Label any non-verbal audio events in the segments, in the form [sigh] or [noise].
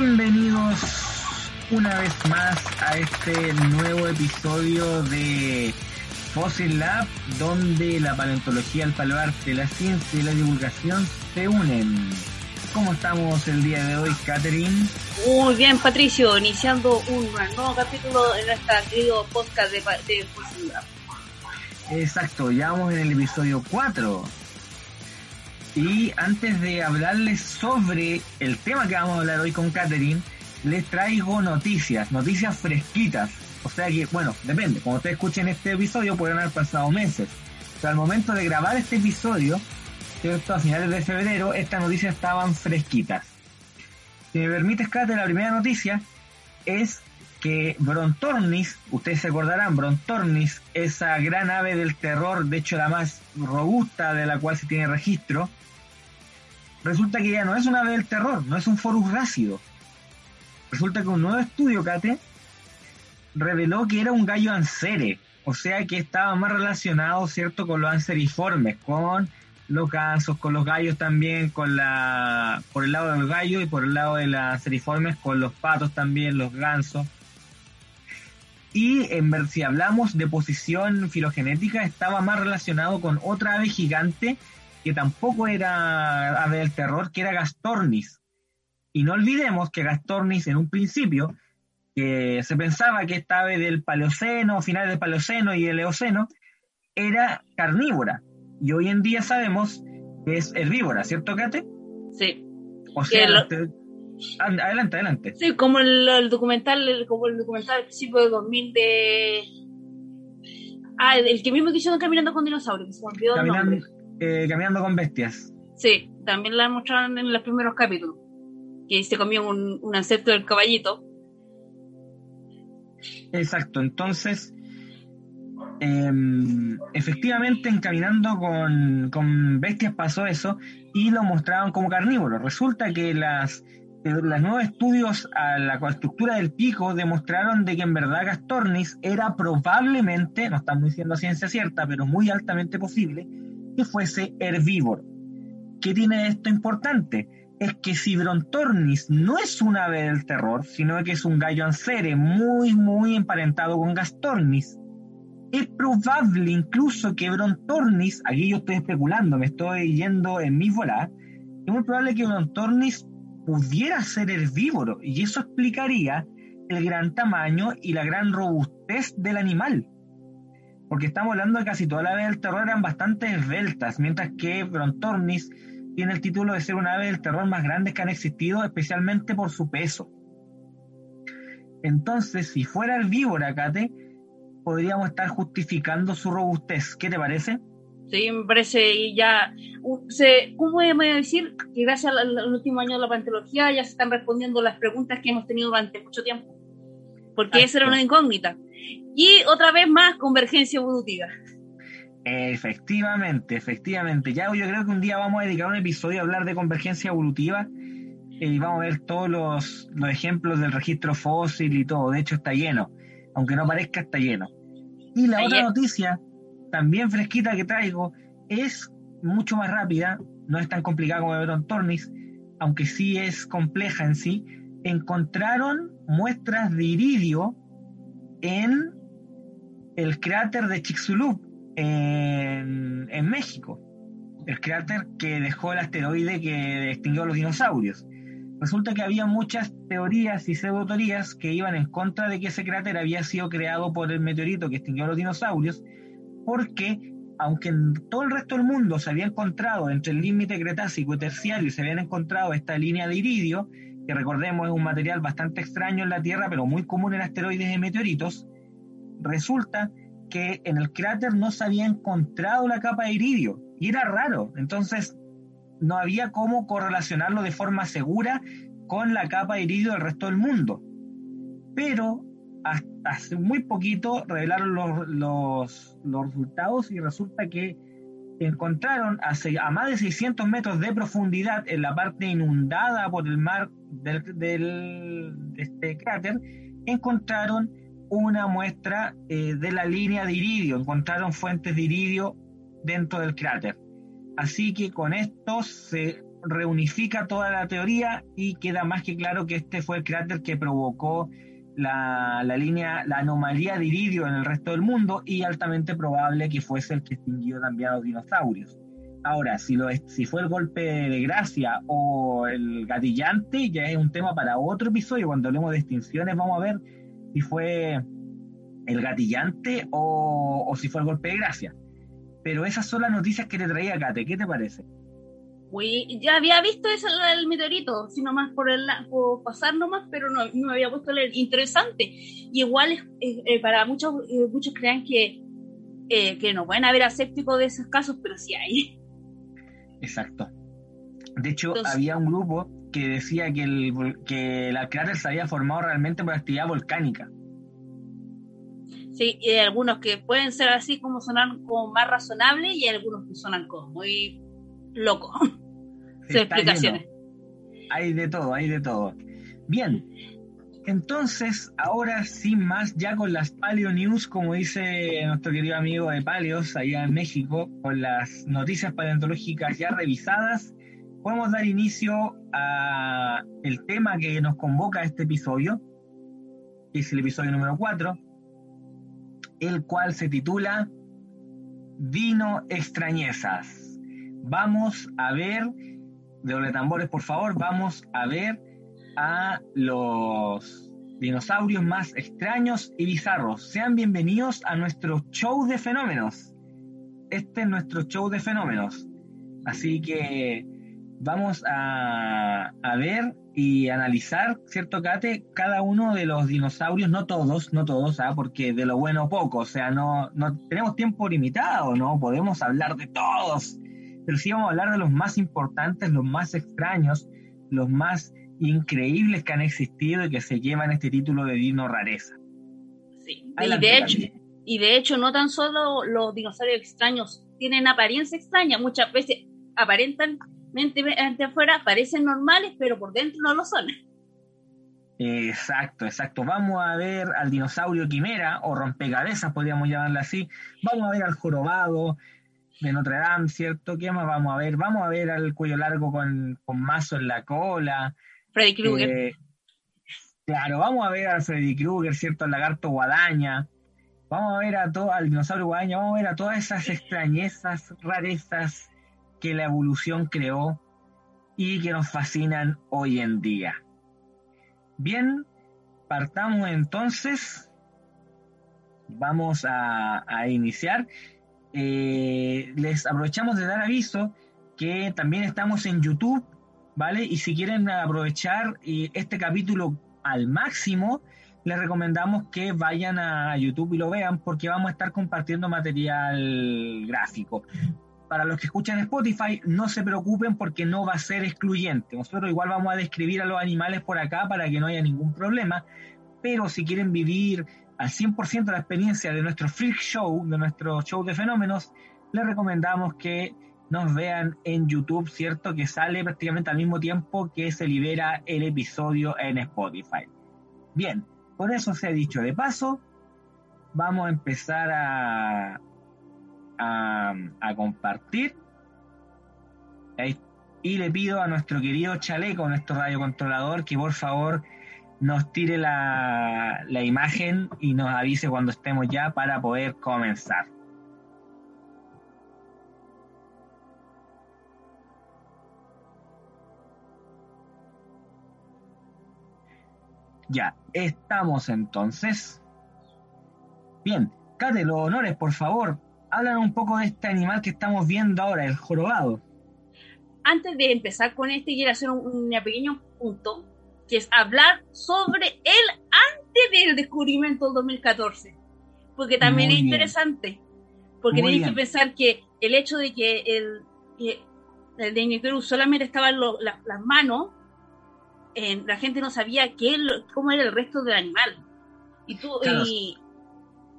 Bienvenidos una vez más a este nuevo episodio de Fossil Lab, donde la paleontología, el paleoarte, la ciencia y la divulgación se unen. ¿Cómo estamos el día de hoy, Catherine? Muy bien, Patricio, iniciando un nuevo capítulo en nuestro querido podcast de, de Fossil Lab. Exacto, ya vamos en el episodio 4. Y antes de hablarles sobre el tema que vamos a hablar hoy con Catherine, les traigo noticias, noticias fresquitas. O sea que, bueno, depende, cuando ustedes escuchen este episodio pueden haber pasado meses. Pero al momento de grabar este episodio, ¿cierto? A finales de febrero, estas noticias estaban fresquitas. Si me permites, Catherine, la primera noticia es que Brontornis, ustedes se acordarán, Brontornis, esa gran ave del terror, de hecho la más robusta de la cual se tiene registro, resulta que ya no es una ave del terror, no es un forus rácido. Resulta que un nuevo estudio, Kate, reveló que era un gallo ansere, o sea que estaba más relacionado, ¿cierto?, con los anseriformes, con los gansos, con los gallos también, con la, por el lado del gallo y por el lado de las anseriformes, con los patos también, los gansos. Y en ver si hablamos de posición filogenética, estaba más relacionado con otra ave gigante que tampoco era ave del terror, que era Gastornis. Y no olvidemos que Gastornis en un principio, que se pensaba que esta ave del Paleoceno, finales del Paleoceno y el Eoceno, era carnívora. Y hoy en día sabemos que es herbívora, ¿cierto, Kate? Sí. O sea, adelante, adelante. Sí, como el, documental, como el documental al principio de 2000 de... Ah, el que mismo que hicieron Caminando con Dinosaurios, se me olvidó el nombre. Eh, caminando con bestias. Sí, también la mostraron en los primeros capítulos. Que se comió un, un ancestro del caballito. Exacto, entonces, eh, efectivamente en Caminando con, con Bestias pasó eso y lo mostraban como carnívoro. Resulta que las, los nuevos estudios a la estructura del pico demostraron de que en verdad Gastornis era probablemente, no estamos diciendo ciencia cierta, pero muy altamente posible, que fuese herbívoro. ¿Qué tiene esto importante? Es que si Brontornis no es un ave del terror, sino que es un gallo ancere muy, muy emparentado con Gastornis, es probable incluso que Brontornis, aquí yo estoy especulando, me estoy yendo en mi volada, es muy probable que Brontornis pudiera ser herbívoro y eso explicaría el gran tamaño y la gran robustez del animal porque estamos hablando de casi toda la ave del terror eran bastante esbeltas, mientras que Brontornis tiene el título de ser una ave del terror más grande que han existido, especialmente por su peso. Entonces, si fuera herbívora, Kate, podríamos estar justificando su robustez. ¿Qué te parece? Sí, me parece ya. Se, ¿Cómo podemos decir que gracias al, al último año de la paleontología ya se están respondiendo las preguntas que hemos tenido durante mucho tiempo? Porque esa era una incógnita. Y otra vez más, convergencia evolutiva. Efectivamente, efectivamente. Ya yo creo que un día vamos a dedicar un episodio a hablar de convergencia evolutiva y vamos a ver todos los, los ejemplos del registro fósil y todo. De hecho, está lleno. Aunque no parezca, está lleno. Y la otra noticia, también fresquita que traigo, es mucho más rápida, no es tan complicada como Veron Tornis, aunque sí es compleja en sí. Encontraron muestras de iridio en el cráter de Chicxulub en, en, México. El cráter que dejó el asteroide que extinguió a los dinosaurios. Resulta que había muchas teorías y pseudoteorías que iban en contra de que ese cráter había sido creado por el meteorito que extinguió a los dinosaurios, porque aunque en todo el resto del mundo se había encontrado entre el límite cretácico y terciario y se habían encontrado esta línea de iridio, que recordemos es un material bastante extraño en la Tierra, pero muy común en asteroides y meteoritos, resulta que en el cráter no se había encontrado la capa de iridio, y era raro. Entonces, no había cómo correlacionarlo de forma segura con la capa de iridio del resto del mundo. Pero hace muy poquito revelaron los, resultados y resulta que encontraron a, más de 600 metros de profundidad en la parte inundada por el mar del, de este cráter, encontraron una muestra eh, de la línea de iridio, encontraron fuentes de iridio dentro del cráter. Así que con esto se reunifica toda la teoría y queda más que claro que este fue el cráter que provocó la, línea, la anomalía de iridio en el resto del mundo y altamente probable que fuese el que extinguió también a los dinosaurios. Ahora, si, lo, si fue el golpe de gracia o el gatillante, ya es un tema para otro episodio. Cuando hablemos de extinciones, vamos a ver si fue el gatillante o, o si fue el golpe de gracia. Pero esas son las noticias que te traía Kate. ¿Qué te parece? Uy, ya había visto eso del meteorito, sino más por, el, por pasar nomás, pero no, no me había puesto a leer. Interesante. Y igual eh, para muchos, eh, muchos crean que, eh, que no pueden haber asépticos de esos casos, pero sí hay. Exacto. De hecho, había un grupo que decía que, el, que la cráter se había formado realmente por actividad volcánica. Sí, y hay algunos que pueden ser así como sonar como más razonables y hay algunos que sonan como muy locos. [laughs] explicaciones. Hay de todo, hay de todo. Bien, entonces, ahora sin más, ya con las Paleo News, como dice nuestro querido amigo de Paleos, allá en México, con las noticias paleontológicas ya revisadas, podemos dar inicio a el tema que nos convoca a este episodio, que es el episodio número 4, el cual se titula Vino extrañezas. Vamos a ver, de doble tambores por favor, vamos a ver a los dinosaurios más extraños y bizarros. Sean bienvenidos a nuestro show de fenómenos. Este es nuestro show de fenómenos. Así que vamos a, a ver y analizar, ¿cierto, Kate? Cada uno de los dinosaurios, no todos, no todos, ¿ah? porque de lo bueno poco, o sea, no, no tenemos tiempo limitado, no podemos hablar de todos, pero sí vamos a hablar de los más importantes, los más extraños, los más increíbles que han existido y que se llevan este título de dino rareza. Sí, y de, hecho, y de hecho no tan solo los dinosaurios extraños tienen apariencia extraña, muchas veces aparentan mente afuera parecen normales, pero por dentro no lo son. Exacto, exacto. Vamos a ver al dinosaurio quimera o rompecabezas, podríamos llamarle así. Vamos a ver al jorobado de Notre Dame, ¿cierto? ¿Qué más vamos a ver? Vamos a ver al cuello largo con, mazo en la cola. Freddy Krueger. Eh, claro, vamos a ver al Freddy Krueger, ¿cierto? El lagarto guadaña. Vamos a ver a todo, al dinosaurio guadaña, vamos a ver a todas esas extrañezas, rarezas que la evolución creó y que nos fascinan hoy en día. Bien, partamos entonces. Vamos a, iniciar. Eh, les aprovechamos de dar aviso que también estamos en YouTube, ¿vale? Y si quieren aprovechar eh, este capítulo al máximo, les recomendamos que vayan a YouTube y lo vean porque vamos a estar compartiendo material gráfico para los que escuchan Spotify, no se preocupen porque no va a ser excluyente. Nosotros igual vamos a describir a los animales por acá para que no haya ningún problema, pero si quieren vivir al 100% la experiencia de nuestro freak show, de nuestro show de fenómenos, les recomendamos que nos vean en YouTube, ¿cierto? Que sale prácticamente al mismo tiempo que se libera el episodio en Spotify. Bien, con eso se ha dicho de paso, vamos a empezar a, a, compartir. Y le pido a nuestro querido Chaleco, nuestro radiocontrolador, que por favor nos tire la, la imagen y nos avise cuando estemos ya para poder comenzar. Ya, estamos entonces. Bien, Kate, los honores, por favor, háblanos un poco de este animal que estamos viendo ahora, el jorobado. Antes de empezar con este, quiero hacer un, pequeño punto, que es hablar sobre el antes del descubrimiento del 2014, porque también es interesante, porque tenéis que pensar que el hecho de que el, que el de solamente estaba en las manos, la gente no sabía qué, cómo era el resto del animal. Y, tú,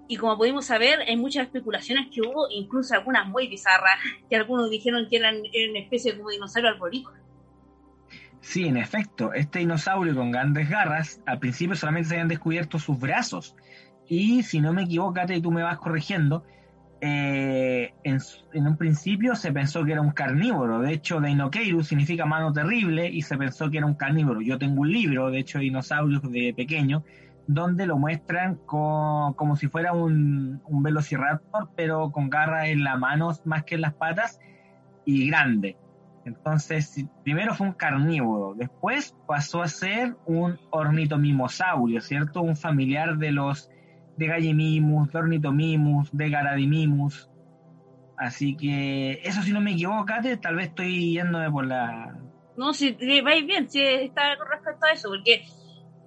y, como pudimos saber, hay muchas especulaciones que hubo, incluso algunas muy bizarras, que algunos dijeron que eran, una especie como dinosaurio arborícola. Sí, en efecto, este dinosaurio con grandes garras, al principio solamente se habían descubierto sus brazos. Y si no me equivoco, y tú me vas corrigiendo, eh, en, un principio se pensó que era un carnívoro. De hecho, Deinokeirus significa mano terrible y se pensó que era un carnívoro. Yo tengo un libro, de hecho, de dinosaurios de pequeño, donde lo muestran como si fuera un, velociraptor, pero con garras en las manos más que en las patas y grande. Entonces, primero fue un carnívoro, después pasó a ser un ornitomimosaurio, ¿cierto? Un familiar de los de Gallimimus, de Ornitomimus, de Garadimimus. Así que eso si no me equivoco, Kate, tal vez estoy yéndome por la... No, si vais bien, si está con respecto a eso, porque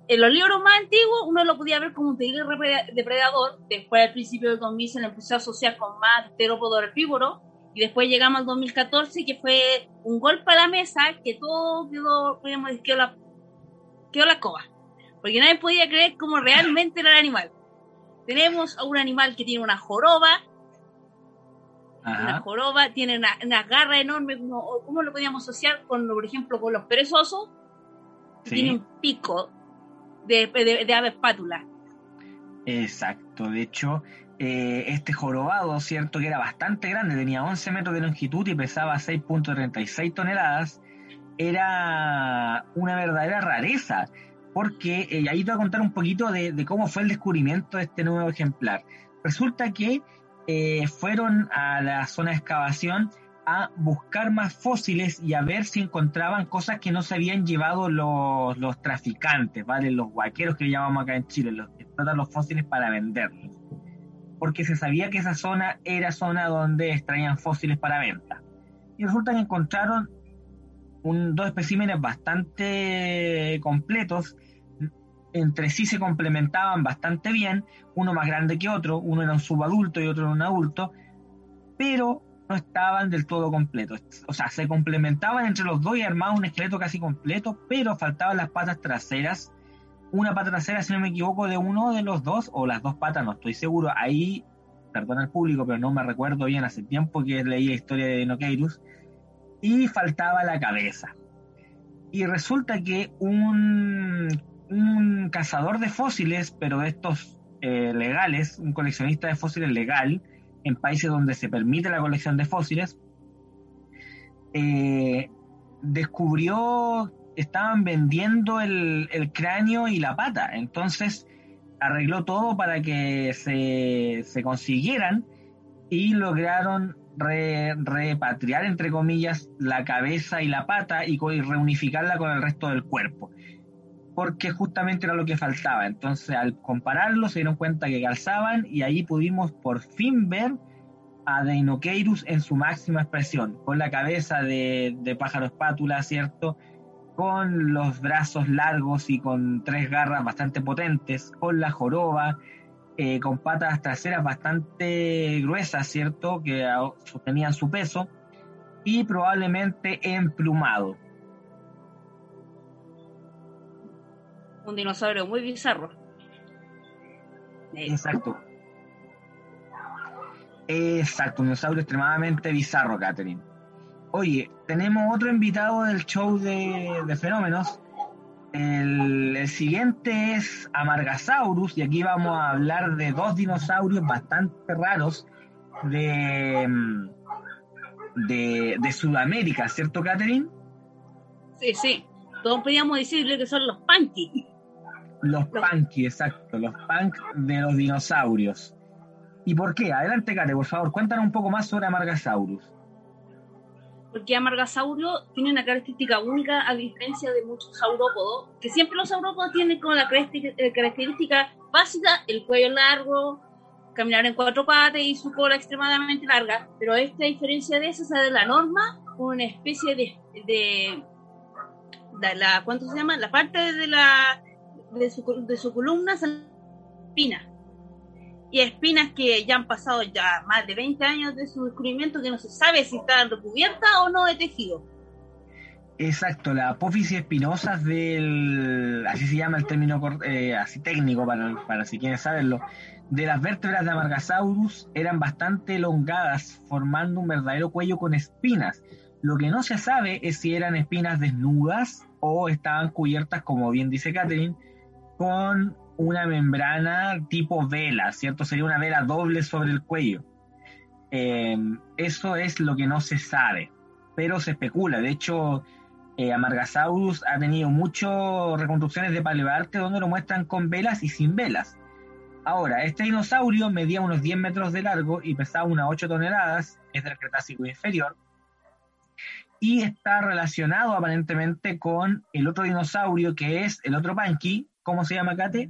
en los libros más antiguos uno lo podía ver como un tigre depredador, después al principio de 2000 se le empezó a asociar con más terópodo herbívoro, y después llegamos al 2014 que fue un golpe a la mesa que todo quedó, decir, quedó la, quedó la escoba, porque nadie podía creer cómo realmente era el animal. Tenemos a un animal que tiene una joroba. Una joroba, tiene una, garra enorme. ¿Cómo lo podríamos asociar con, por ejemplo, con los perezosos? Tiene un pico de, de, ave espátula. Exacto, de hecho, eh, este jorobado, cierto, que era bastante grande, tenía 11 metros de longitud y pesaba 6.36 toneladas, era una verdadera rareza porque eh, ahí te voy a contar un poquito de, cómo fue el descubrimiento de este nuevo ejemplar. Resulta que eh, fueron a la zona de excavación a buscar más fósiles y a ver si encontraban cosas que no se habían llevado los, traficantes, ¿vale? Los guaqueros que llamamos acá en Chile, los que explotan los fósiles para venderlos. Porque se sabía que esa zona era zona donde extraían fósiles para venta. Y resulta que encontraron dos especímenes bastante completos entre sí se complementaban bastante bien, uno más grande que otro, uno era un subadulto y otro un adulto, pero no estaban del todo completos. O sea, se complementaban entre los dos y armaban un esqueleto casi completo, pero faltaban las patas traseras. Una pata trasera, si no me equivoco, de uno de los dos, o las dos patas, no estoy seguro. Ahí, perdón al público, pero no me recuerdo bien, hace tiempo que leí la historia de Nokeirus. Y faltaba la cabeza. Y resulta que un un cazador de fósiles, pero de estos eh, legales, un coleccionista de fósiles legal, en países donde se permite la colección de fósiles, eh, descubrió, estaban vendiendo el, cráneo y la pata, entonces arregló todo para que se, consiguieran y lograron repatriar, entre comillas, la cabeza y la pata y reunificarla con el resto del cuerpo porque justamente era lo que faltaba. Entonces, al compararlo, se dieron cuenta que calzaban y ahí pudimos por fin ver a Deinokeirus en su máxima expresión, con la cabeza de, pájaro espátula, ¿cierto? Con los brazos largos y con tres garras bastante potentes, con la joroba, eh, con patas traseras bastante gruesas, ¿cierto? Que sostenían su peso, y probablemente emplumado. un dinosaurio muy bizarro. Exacto. Exacto, un dinosaurio extremadamente bizarro, Catherine. Oye, tenemos otro invitado del show de, fenómenos. El, el, siguiente es Amargasaurus, y aquí vamos a hablar de dos dinosaurios bastante raros de, de, de Sudamérica, ¿cierto, Catherine? Sí, sí. Todos podríamos decirle que son los Panky. Los punky, exacto, los punk de los dinosaurios. ¿Y por qué? Adelante, Kate, por favor, cuéntanos un poco más sobre Amargasaurus. Porque Amargasaurio tiene una característica única a diferencia de muchos saurópodos, que siempre los saurópodos tienen como la eh, característica básica el cuello largo, caminar en cuatro patas y su cola extremadamente larga, pero esta diferencia de esa es de la norma, una especie de, de, la, ¿cuánto se llama? La parte de la de su, de su columna son espinas. Y espinas que ya han pasado ya más de 20 años de su descubrimiento que no se sabe si están recubiertas o no de tejido. Exacto, la apófisis espinosa del, así se llama el término eh, así técnico para, para si quieren saberlo, de las vértebras de Amargasaurus eran bastante elongadas, formando un verdadero cuello con espinas. Lo que no se sabe es si eran espinas desnudas o estaban cubiertas, como bien dice Catherine, con una membrana tipo vela, ¿cierto? Sería una vela doble sobre el cuello. Eh, eso es lo que no se sabe, pero se especula. De hecho, eh, Amargasaurus ha tenido muchas reconstrucciones de paleoarte donde lo muestran con velas y sin velas. Ahora, este dinosaurio medía unos 10 metros de largo y pesaba unas 8 toneladas, es del Cretácico inferior, y está relacionado aparentemente con el otro dinosaurio que es el otro Panqui. ¿Cómo se llama, Kate?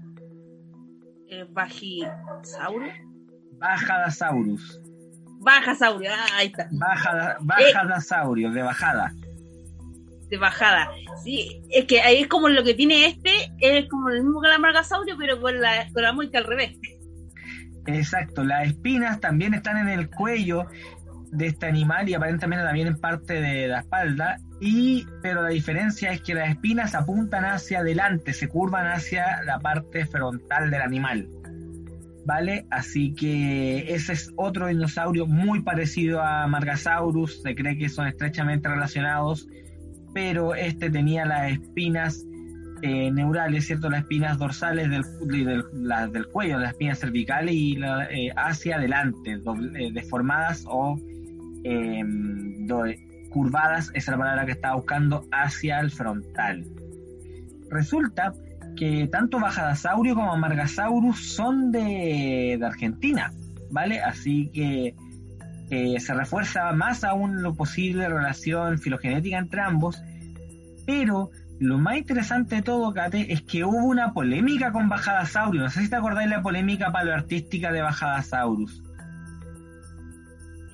Eh. Bajadasaurus. Bajasaurio, ah, ahí está. Bajada, bajadasaurio, de bajada de bajada. Sí, es que ahí es como lo que tiene este, es como el mismo que la margasaurio, pero con la, con la al revés. Exacto, las espinas también están en el cuello de este animal y aparentemente también en parte de la espalda, y, pero la diferencia es que las espinas apuntan hacia adelante, se curvan hacia la parte frontal del animal. ¿Vale? Así que ese es otro dinosaurio muy parecido a Margasaurus, se cree que son estrechamente relacionados pero este tenía las espinas eh, neurales, ¿cierto? Las espinas dorsales del, del, cuello, las espinas cervicales y eh, hacia adelante, eh, deformadas o em, curvadas, esa es la palabra que estaba buscando, hacia el frontal. Resulta que tanto Bajadasaurio como Amargasaurus son de, Argentina, ¿vale? Así que se refuerza más aún lo posible la relación filogenética entre ambos, pero lo más interesante de todo, Kate, es que hubo una polémica con Bajadasaurus. No sé si te acordáis la polémica paleoartística de Bajadasaurus.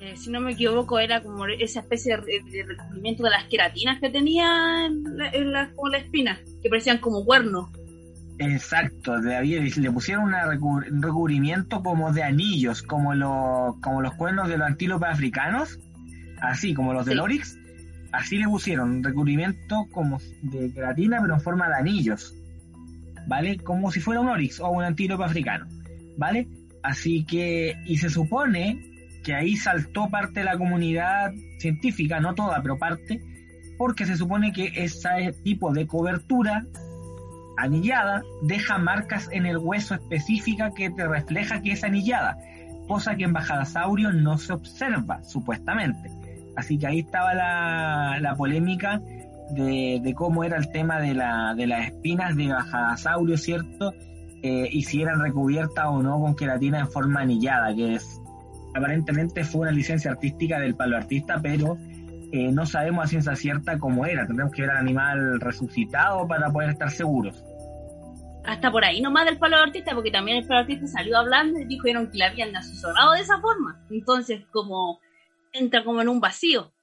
Eh, si no me equivoco, era como esa especie de, recubrimiento de las queratinas que tenía en la, espina, que parecían como cuernos. Exacto, le, pusieron un recubrimiento como de anillos, como, como los cuernos de los antílopes africanos, así como los del Oryx, así le pusieron un recubrimiento como de queratina, pero en forma de anillos, ¿vale? Como si fuera un Oryx o un antílope africano, ¿vale? Así que, y se supone que ahí saltó parte de la comunidad científica, no toda, pero parte, porque se supone que ese tipo de cobertura anillada deja marcas en el hueso específica que te refleja que es anillada, cosa que en Bajadasaurio no se observa, supuestamente. Así que ahí estaba la, polémica de, cómo era el tema de, la, de las espinas de Bajadasaurio, ¿cierto? Eh, y si eran recubiertas o no con queratina en forma anillada, que es aparentemente fue una licencia artística del paloartista, pero eh, no sabemos a ciencia cierta cómo era. Tendremos que ver al animal resucitado para poder estar seguros. Hasta por ahí nomás del paloartista, porque también el paloartista salió hablando y dijeron que le habían asesorado de esa forma. Entonces, como entra como en un vacío.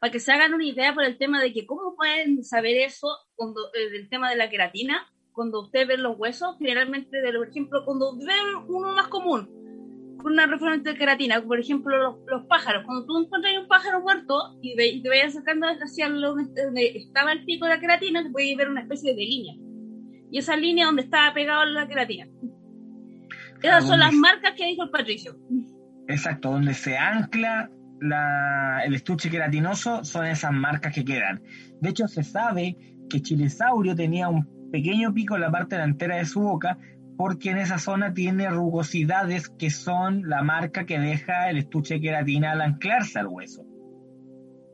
Para que se hagan una idea por el tema de que cómo pueden saber eso cuando, eh, del tema de la queratina, cuando ustedes ven los huesos, generalmente, de, por ejemplo, cuando ven uno más común, con una referente de queratina, por ejemplo, los, pájaros. Cuando tú encuentras un pájaro muerto y, te vayas sacando hacia donde estaba el pico de la queratina, te puedes ver una especie de línea. Y esa línea donde estaba pegado la queratina. Esas son las marcas que dijo el Patricio. Exacto, donde se ancla la, el estuche queratinoso son esas marcas que quedan. De hecho, se sabe que Chilesaurio tenía un pequeño pico en la parte delantera de su boca porque en esa zona tiene rugosidades que son la marca que deja el estuche de queratina al anclarse al hueso.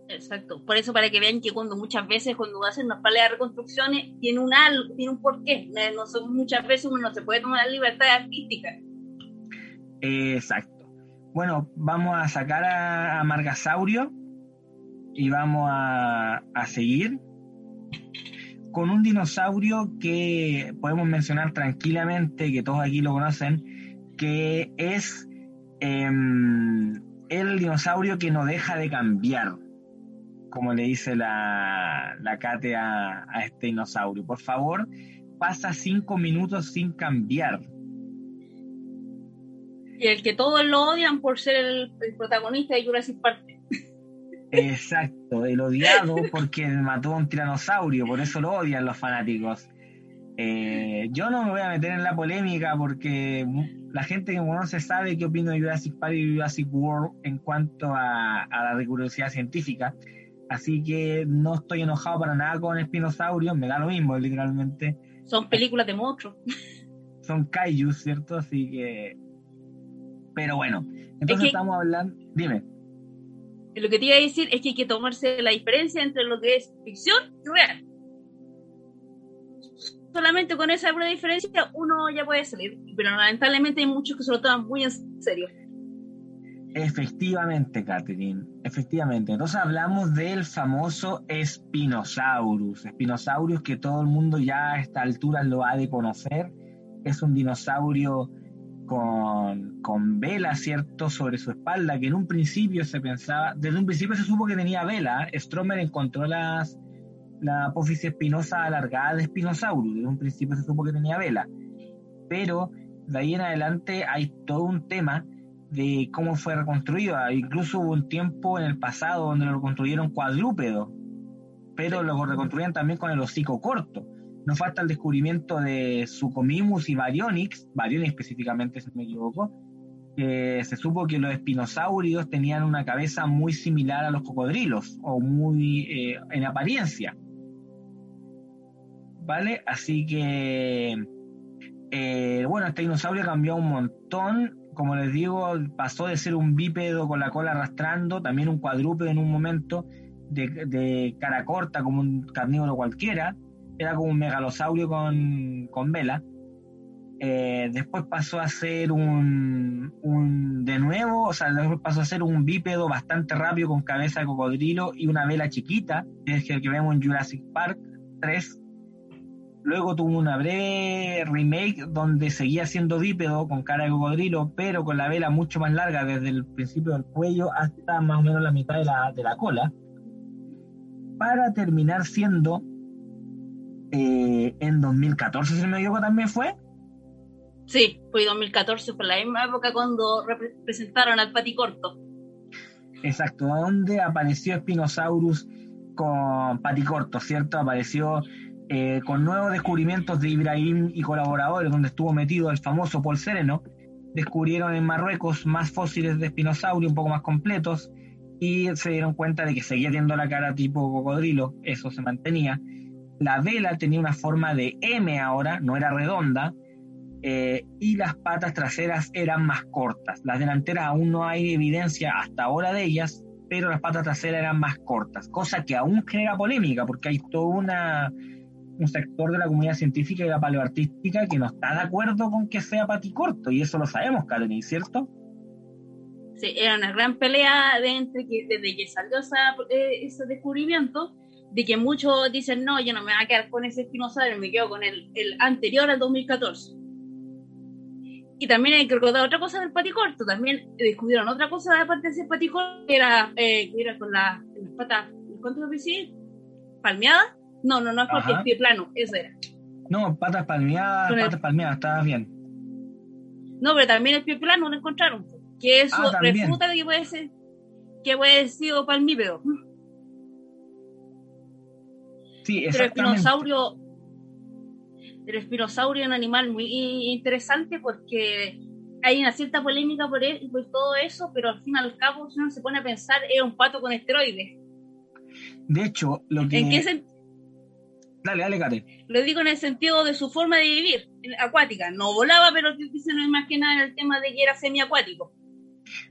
Exacto, por eso para que vean que cuando muchas veces cuando hacen unas paleas de reconstrucciones tiene un algo, tiene un porqué, no son, muchas veces uno no se puede tomar la libertad artística. Exacto. Bueno, vamos a sacar a, Margasaurio. y vamos a, seguir con un dinosaurio que podemos mencionar tranquilamente, que todos aquí lo conocen, que es em, el dinosaurio que no deja de cambiar, como le dice la, la Kate a, este dinosaurio. Por favor, pasa cinco minutos sin cambiar. Y el que todos lo odian por ser el, el protagonista de Jurassic Park. Exacto, el odiado porque mató a un tiranosaurio, por eso lo odian los fanáticos. Eh, yo no me voy a meter en la polémica porque la gente que conoce sabe qué opino de Jurassic Park y Jurassic World en cuanto a, la rigurosidad científica. Así que no estoy enojado para nada con Spinosaurios, me da lo mismo, literalmente. Son películas de monstruos. Son kaijus, ¿cierto? Así que. Pero bueno, entonces estamos hablando. Dime lo que te iba a decir es que hay que tomarse la diferencia entre lo que es ficción y real. Solamente con esa diferencia uno ya puede salir, pero lamentablemente hay muchos que se lo toman muy en serio. Efectivamente, Catherine, efectivamente. Entonces hablamos del famoso Spinosaurus. Spinosaurus que todo el mundo ya a esta altura lo ha de conocer. Es un dinosaurio con, con vela, ¿cierto?, sobre su espalda, que en un principio se pensaba, desde un principio se supo que tenía vela. Stromer encontró las, la apófisis espinosa alargada de Spinosaurus, desde un principio se supo que tenía vela. Pero de ahí en adelante hay todo un tema de cómo fue reconstruido. Incluso hubo un tiempo en el pasado donde lo reconstruyeron cuadrúpedo, pero lo reconstruían también con el hocico corto. No falta el descubrimiento de Sucomimus y Baryonyx, Baryonyx específicamente, si me equivoco, que se supo que los espinosaurios tenían una cabeza muy similar a los cocodrilos, o muy eh, en apariencia. ¿Vale? Así que, eh, bueno, este dinosaurio cambió un montón. Como les digo, pasó de ser un bípedo con la cola arrastrando, también un cuadrúpedo en un momento, de, de cara corta como un carnívoro cualquiera, era como un megalosaurio con, vela. Eh, después pasó a ser un, un, de nuevo, o sea, después pasó a ser un bípedo bastante rápido con cabeza de cocodrilo y una vela chiquita, que es el que vemos en Jurassic Park 3. Luego tuvo una breve remake donde seguía siendo bípedo con cara de cocodrilo, pero con la vela mucho más larga desde el principio del cuello hasta más o menos la mitad de la, de la cola, para terminar siendo eh, en 2014, si no me equivoco, también fue. Sí, fue 2014, fue la misma época cuando presentaron al Paticorto. Exacto, donde apareció Spinosaurus con Paticorto, ¿cierto? Apareció eh, con nuevos descubrimientos de Ibrahim y colaboradores, donde estuvo metido el famoso Paul Sereno. Descubrieron en Marruecos más fósiles de espinosaurio, un poco más completos, y se dieron cuenta de que seguía teniendo la cara tipo cocodrilo, eso se mantenía la vela tenía una forma de M ahora, no era redonda, eh, y las patas traseras eran más cortas. Las delanteras aún no hay evidencia hasta ahora de ellas, pero las patas traseras eran más cortas, cosa que aún genera polémica, porque hay todo un sector de la comunidad científica y la paleoartística que no está de acuerdo con que sea paticorto, y eso lo sabemos, Karen, ¿cierto? Sí, era una gran pelea de entre que, desde que salió eh, ese descubrimiento de que muchos dicen, no, yo no me voy a quedar con ese espinosaurio, me quedo con el, el anterior al 2014. Y también hay que recordar otra cosa del paticorto, también descubrieron otra cosa aparte de ese paticorto, que era, eh, que era con la, las patas, ¿cuánto lo decir? ¿Palmeadas? No, no, no es porque el pie plano, eso era. No, patas palmeadas, patas palmeadas, estaba bien. No, pero también el pie plano lo encontraron, que eso ah, refuta de que puede ser, que puede sido palmípedo. Sí, Pero el espinosaurio, el espinosaurio es un animal muy interesante porque hay una cierta polémica por, él, por todo eso, pero al fin y al cabo, si uno se pone a pensar, es un pato con esteroides. De hecho, lo que. ¿En qué sentido? Dale, dale, Kate. Lo digo en el sentido de su forma de vivir, acuática. No volaba, pero dicen más que nada en el tema de que era semiacuático.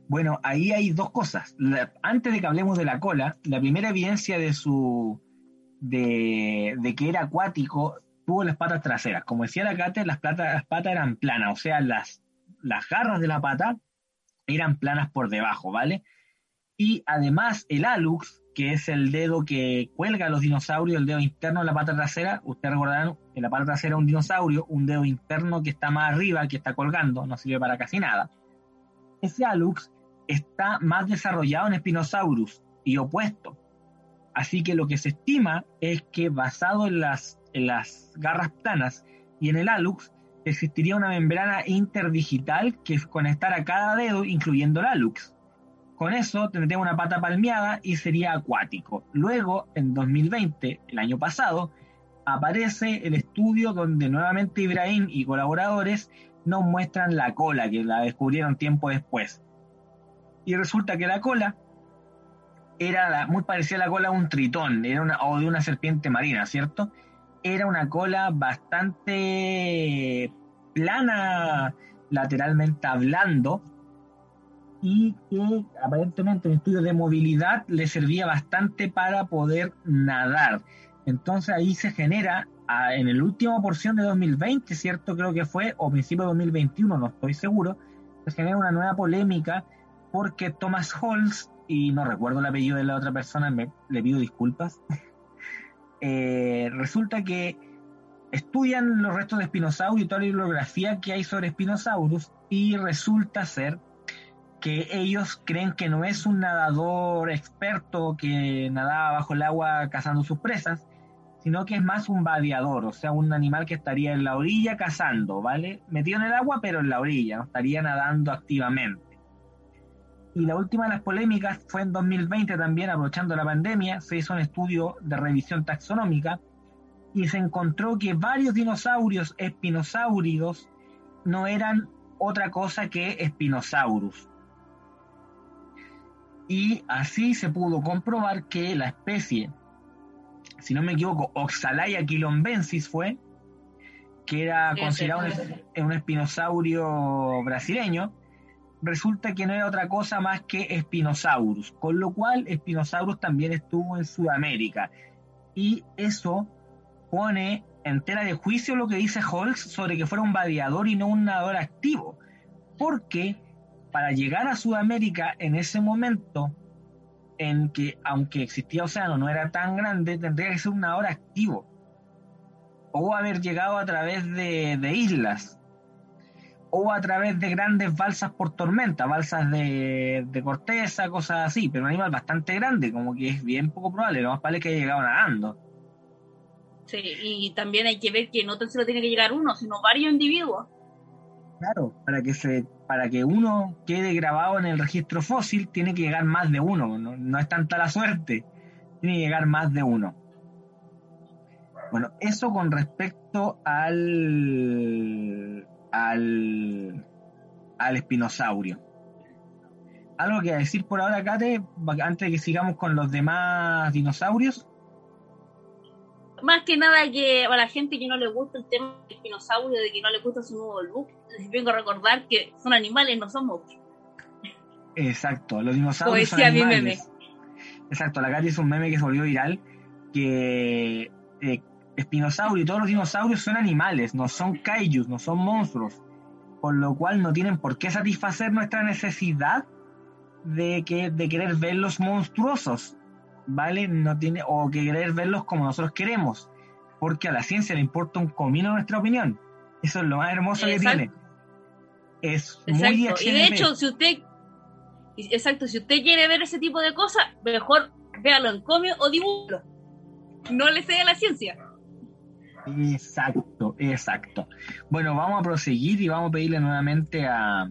Bueno, ahí hay dos cosas. antes de que hablemos de la cola, la primera evidencia de su de, que era acuático, tuvo las patas traseras. Como decía la Kate, las, patas, las patas eran planas, o sea, las, las garras de la pata eran planas por debajo, ¿vale? Y además el alux que es el dedo que cuelga a los dinosaurios, el dedo interno de la pata trasera. Ustedes recordarán que la pata trasera un dinosaurio, un dedo interno que está más arriba, que está colgando, no sirve para casi nada. Ese alux está más desarrollado en Spinosaurus y opuesto. Así que lo que se estima es que basado en las, garras planas y en el alux, existiría una membrana interdigital que conectara cada dedo, incluyendo el alux. Con eso tendría una pata palmeada y sería acuático. Luego, en 2020, el año pasado, aparece el estudio donde nuevamente Ibrahim y colaboradores nos muestran la cola, que la descubrieron tiempo después. Y resulta que la cola era muy parecida a la cola de un tritón, era una, o de una serpiente marina, ¿cierto? Era una cola bastante plana lateralmente hablando y que aparentemente en estudios de movilidad le servía bastante para poder nadar. Entonces ahí se genera, en el último porción de 2020, ¿cierto? Creo que fue, o principio de 2021, no estoy seguro, se genera una nueva polémica porque Thomas Holz, y no recuerdo el apellido de la otra persona, me, le pido disculpas, [laughs] eh, resulta que estudian los restos de Spinosaurus y toda la bibliografía que hay sobre Spinosaurus y resulta ser que ellos creen que no es un nadador experto que nadaba bajo el agua cazando sus presas, sino que es más un vadeador, o sea, un animal que estaría en la orilla cazando, ¿vale? Metido en el agua, pero en la orilla, estaría nadando activamente. Y la última de las polémicas fue en 2020 también, aprovechando la pandemia, se hizo un estudio de revisión taxonómica y se encontró que varios dinosaurios espinosáuridos no eran otra cosa que Spinosaurus. Y así se pudo comprobar que la especie, si no me equivoco, Oxalaya quilombensis fue, que era considerado un, un espinosaurio brasileño, resulta que no era otra cosa más que Spinosaurus, con lo cual Spinosaurus también estuvo en Sudamérica. Y eso pone en tela de juicio lo que dice Holz sobre que fuera un vadeador y no un nadador activo. Porque para llegar a Sudamérica en ese momento, en que aunque existía océano no era tan grande, tendría que ser un nadador activo. O haber llegado a través de islas o a través de grandes balsas por tormenta, balsas de, corteza, cosas así, pero un animal bastante grande, como que es bien poco probable, lo más probable es que haya llegado nadando. Sí, y también hay que ver que no tan solo tiene que llegar uno, sino varios individuos. Claro, para que se, para que uno quede grabado en el registro fósil, tiene que llegar más de uno, no, no es tanta la suerte, tiene que llegar más de uno. Bueno, eso con respecto al al, al espinosaurio. ¿Algo que decir por ahora, Kate, antes de que sigamos con los demás dinosaurios? Más que nada que a la gente que no le gusta el tema del espinosaurio, de que no le gusta su nuevo look, les vengo a recordar que son animales, no son monstruos. Exacto, los dinosaurios son animales. Exacto, la Kate es un meme que se volvió viral, que eh, espinosaurio y todos los dinosaurios son animales, no son kaijus, no son monstruos, por lo cual no tienen por qué satisfacer nuestra necesidad de, que, de querer verlos monstruosos, ¿vale? No tiene, o querer verlos como nosotros queremos, porque a la ciencia le importa un comino nuestra opinión. Eso es lo más hermoso que tiene. Es muy Y de hecho, si usted, exacto, si usted quiere ver ese tipo de cosas, mejor véalo en cómic o dibujalo. No le sea la ciencia. Exacto, exacto. Bueno, vamos a proseguir y vamos a pedirle nuevamente a,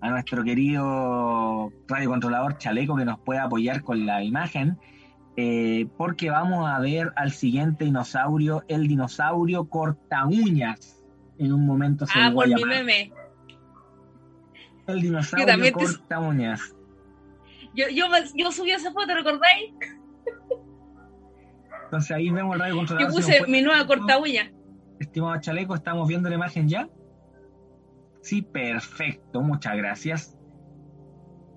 a nuestro querido radiocontrolador Chaleco que nos pueda apoyar con la imagen, eh, porque vamos a ver al siguiente dinosaurio, el dinosaurio corta uñas. En un momento se ah, por mi meme. El dinosaurio corta uñas. Yo, yo, yo subí esa foto, ¿recordáis? Entonces ahí vemos el radio controlador. Yo puse mi nueva corta uña. Estimado Chaleco, ¿estamos viendo la imagen ya? Sí, perfecto, muchas gracias.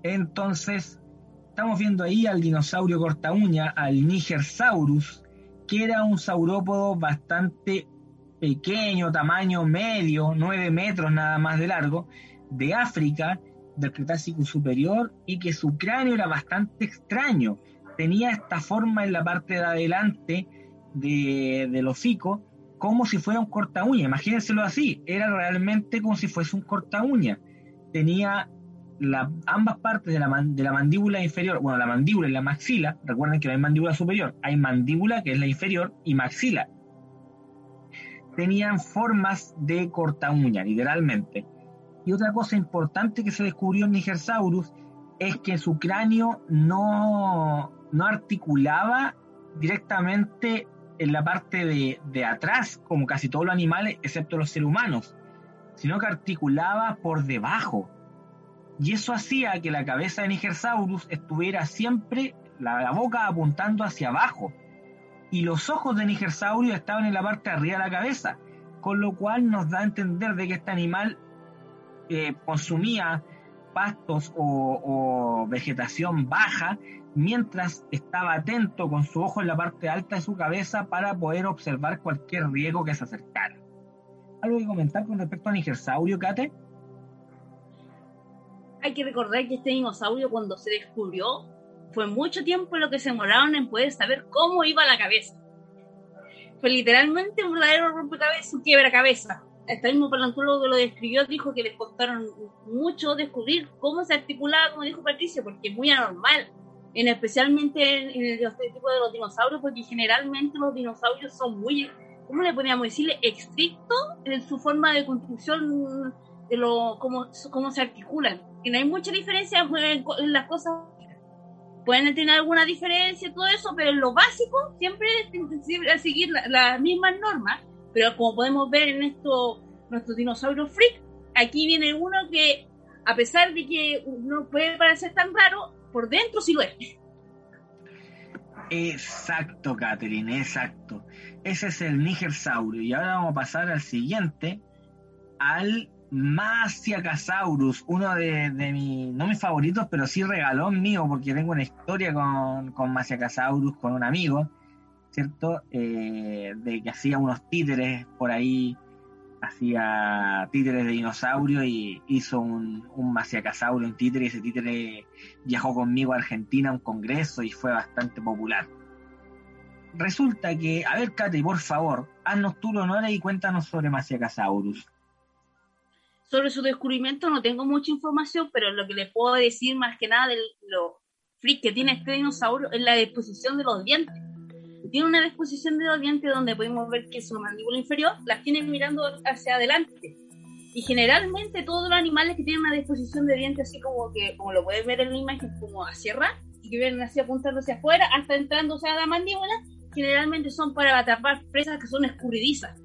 Entonces, estamos viendo ahí al dinosaurio corta uña, al Nigersaurus, que era un saurópodo bastante pequeño, tamaño medio, 9 metros nada más de largo, de África, del Cretácico superior, y que su cráneo era bastante extraño tenía esta forma en la parte de adelante de, del hocico, como si fuera un corta uña. Imagínenselo así, era realmente como si fuese un corta uña. Tenía ambas partes de la, de la mandíbula inferior, bueno, la mandíbula y la maxila, recuerden que no hay mandíbula superior, hay mandíbula que es la inferior y maxila. Tenían formas de corta uña, literalmente. Y otra cosa importante que se descubrió en Nigersaurus es que su cráneo no, no articulaba directamente en la parte de, de, atrás, como casi todos los animales, excepto los seres humanos, sino que articulaba por debajo. Y eso hacía que la cabeza de Nigersaurus estuviera siempre, la, boca apuntando hacia abajo. Y los ojos de Nigersaurio estaban en la parte de arriba de la cabeza, con lo cual nos da a entender de que este animal eh, consumía pastos o, o, vegetación baja mientras estaba atento con su ojo en la parte alta de su cabeza para poder observar cualquier riesgo que se acercara. ¿Algo que comentar con respecto a Nigersaurio, Kate? hay que recordar que este dinosaurio cuando se descubrió fue mucho tiempo lo que se demoraron en poder saber cómo iba la cabeza. Fue literalmente un verdadero rompecabezas, un cabeza. Este mismo paleontólogo que lo describió dijo que les costaron mucho descubrir cómo se articulaba, como dijo Patricia, porque es muy anormal, en especialmente en, el este tipo de los dinosaurios, porque generalmente los dinosaurios son muy, ¿cómo le podríamos decirle? Estrictos en su forma de construcción de lo, cómo, cómo se articulan que no hay mucha diferencia en, las cosas. Pueden tener alguna diferencia, todo eso, pero en lo básico siempre es seguir las mismas normas. Pero como podemos ver en esto, nuestros dinosaurios freak, aquí viene uno que, a pesar de que no puede parecer tan raro, por dentro sí lo es. Exacto, Catherine, exacto. Ese es el Nigersaurio. Y ahora vamos a pasar al siguiente, al Masiacasaurus, uno de, de mis, no mis favoritos, pero sí regalón mío, porque tengo una historia con, con con un amigo, ¿cierto? Eh, de que hacía unos títeres por ahí, hacía títeres de dinosaurio y hizo un, un Masiacasaurio, un títere, y ese títere viajó conmigo a Argentina a un congreso y fue bastante popular. Resulta que, a ver, Kate, por favor, haznos tú honor y cuéntanos sobre Masiacasaurus. Sobre su descubrimiento no tengo mucha información, pero lo que le puedo decir más que nada de lo freak que tiene este dinosaurio es la disposición de los dientes. Tiene una disposición de los dientes donde podemos ver que su mandíbula inferior las tiene mirando hacia adelante. Y generalmente todos los animales que tienen una disposición de dientes así como que, como lo puedes ver en la imagen, como hacia arriba, y que vienen así apuntando hacia afuera, hasta entrándose a la mandíbula, generalmente son para atrapar presas que son escurridizas.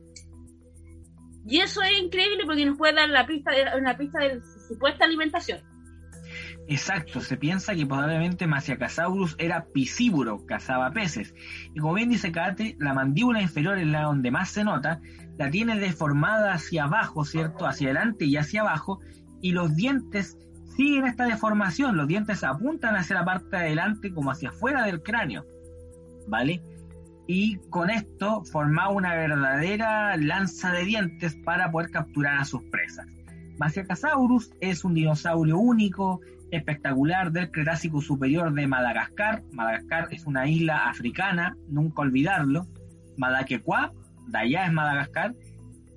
Y eso es increíble porque nos puede dar la pista de, una pista de su supuesta alimentación. Exacto, se piensa que probablemente Masiacasaurus era piscívoro, cazaba peces. Y como bien dice Kate, la mandíbula inferior es la donde más se nota, la tiene deformada hacia abajo, ¿cierto? Hacia adelante y hacia abajo, y los dientes siguen esta deformación, los dientes apuntan hacia la parte de adelante como hacia afuera del cráneo, ¿vale? y con esto formaba una verdadera lanza de dientes para poder capturar a sus presas. Masiacasaurus es un dinosaurio único, espectacular del Cretácico superior de Madagascar. Madagascar es una isla africana, nunca olvidarlo. Madaquecuá, de allá es Madagascar,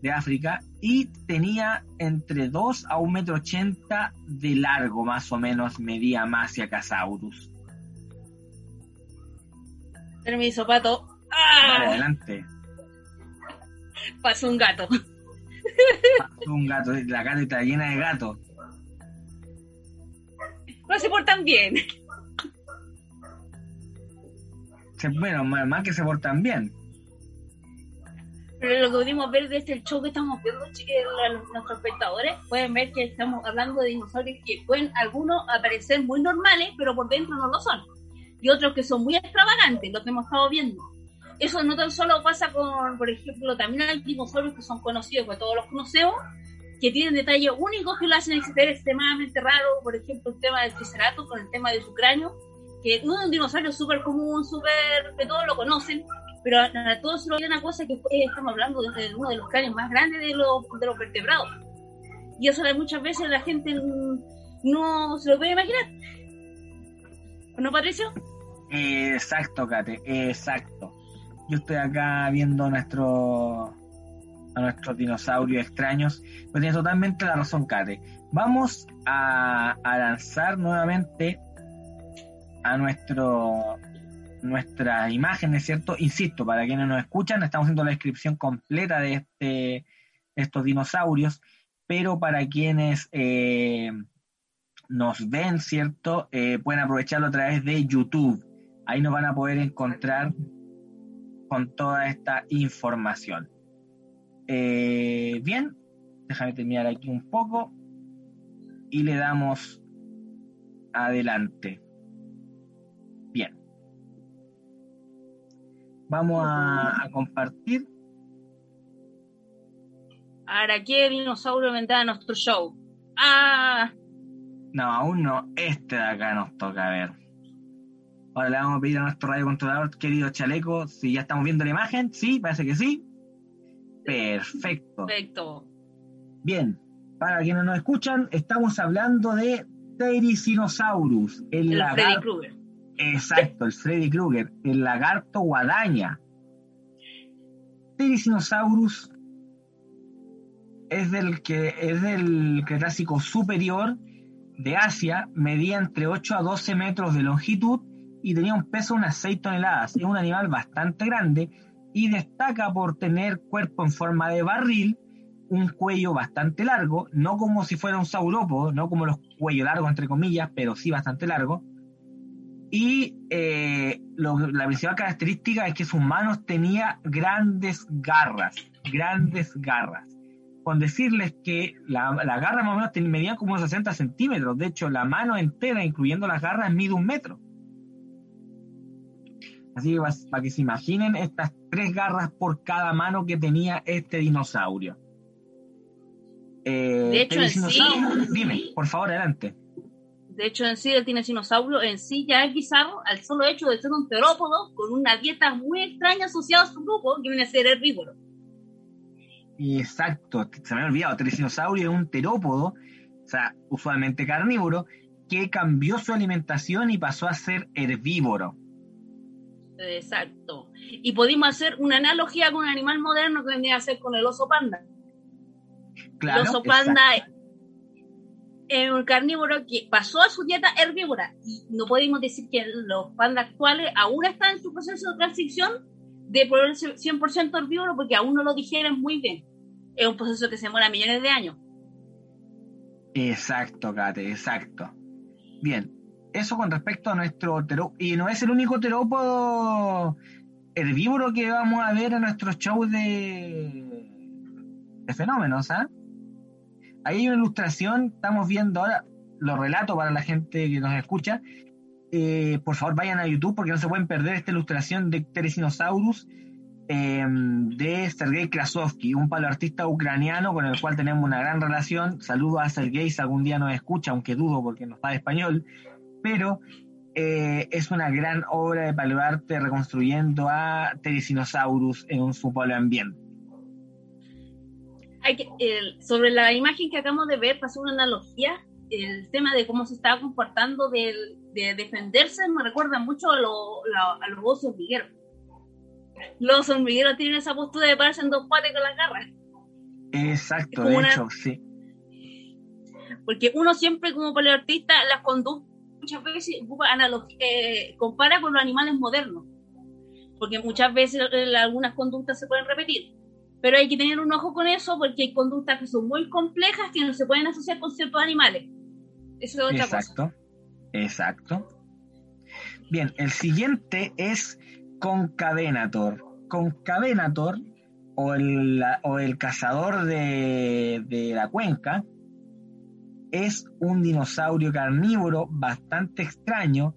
de África, y tenía entre 2 a 1,80 metro ochenta de largo, más o menos, medía Masiacasaurus. Permiso, pato. ¡Ah! adelante. Pasó un gato. Pasó un gato, la cara está llena de gatos. No se portan bien. bueno, más que se portan bien. Pero lo que pudimos ver desde el show que estamos viendo, nuestros espectadores, pueden ver que estamos hablando de dinosaurios que pueden algunos aparecer muy normales, pero por dentro no lo son. Y otros que son muy extravagantes, lo que hemos estado viendo eso no tan solo pasa con, por ejemplo, también hay dinosaurios que son conocidos, que todos los conocemos, que tienen detalles únicos que lo hacen ser extremadamente raro, por ejemplo, el tema del Triceratops con el tema de su cráneo, que es un dinosaurio súper común, súper, que todos lo conocen, pero a, todos se lo una cosa que estamos hablando de, uno de los cráneos más grandes de los, de los vertebrados. Y eso muchas veces la gente no se lo puede imaginar. ¿No, Patricio? Exacto, Kate, exacto. Yo estoy acá viendo nuestro, a nuestros dinosaurios extraños. Pues tiene totalmente la razón, Kate. Vamos a, lanzar nuevamente a nuestro nuestras imágenes, ¿cierto? Insisto, para quienes nos escuchan, estamos haciendo la descripción completa de, este, estos dinosaurios, pero para quienes eh, nos ven, ¿cierto? Eh, pueden aprovecharlo a través de YouTube. Ahí nos van a poder encontrar con toda esta información. Eh, bien, déjame terminar aquí un poco y le damos adelante. Bien. Vamos a, a compartir. Ahora, ¿qué dinosaurio vendrá a nuestro show? ¡Ah! No, aún no. Este de acá nos toca ver. Ahora le vamos a pedir a nuestro radiocontrolador, querido Chaleco, si ya estamos viendo la imagen. Sí, parece que sí. Perfecto. Perfecto. Bien, para quienes nos escuchan, estamos hablando de Therizinosaurus, el, El lagar- Freddy Krueger. Exacto, el Freddy Krueger, el lagarto guadaña. Therizinosaurus es del que es del Cretácico superior de Asia, medía entre 8 a 12 metros de longitud y tenía un peso de unas 6 toneladas. Es un animal bastante grande y destaca por tener cuerpo en forma de barril, un cuello bastante largo, no como si fuera un saurópodo, no como los cuellos largos entre comillas, pero sí bastante largo. Y eh, la principal característica es que sus manos tenía grandes garras, grandes garras. Con decirles que la, la garra más o menos medía como unos 60 centímetros. De hecho, la mano entera, incluyendo las garras, mide un metro. Así que para que se imaginen estas tres garras por cada mano que tenía este dinosaurio. Eh, De hecho, el en sí- Dime, por favor, adelante. De hecho, en sí, el dinosaurio en sí ya es bizarro al solo hecho de ser un terópodo con una dieta muy extraña asociada a su grupo, que viene a ser herbívoro. Exacto, se me había olvidado, Triceratops es un terópodo, o sea, usualmente carnívoro, que cambió su alimentación y pasó a ser herbívoro. Exacto. Y pudimos hacer una analogía con un animal moderno que vendría a ser con el oso panda. Claro, el oso panda es un carnívoro que pasó a su dieta herbívora. Y no podemos decir que los pandas actuales aún están en su proceso de transición de ponerse 100% herbívoro porque aún no lo digieren muy bien. Es un proceso que se demora millones de años. Exacto, Kate, exacto. Bien, eso con respecto a nuestro terópodo. Y no es el único terópodo herbívoro que vamos a ver en nuestros shows de, de fenómenos, ¿ah? Ahí hay una ilustración, estamos viendo ahora, lo relato para la gente que nos escucha. Eh, por favor, vayan a YouTube porque no se pueden perder esta ilustración de Teresinosaurus eh, de Sergei Krasovsky, un paleoartista ucraniano con el cual tenemos una gran relación. Saludo a Sergei si algún día nos escucha, aunque dudo porque no sabe español, pero eh, es una gran obra de paleoarte reconstruyendo a Teresinosaurus en un su paleoambiente. Hay que, el- sobre la imagen que acabamos de ver, pasó una analogía. El tema de cómo se estaba comportando de, defenderse me recuerda mucho a, lo- la- a los osos hormigueros. Los hormigueros tienen esa postura de pararse en dos patas con las garras. Exacto, de una- hecho, sí. Porque uno siempre como paleoartista las conductas muchas veces ocupa eh, compara con los animales modernos. Porque muchas veces eh, algunas conductas se pueden repetir. Pero hay que tener un ojo con eso porque hay conductas que son muy complejas que no se pueden asociar con ciertos animales. Eso es otra cosa. Exacto, exacto. Bien, el siguiente es Concavenator. Concavenator, o el, o el cazador de, de la cuenca, es un dinosaurio carnívoro bastante extraño.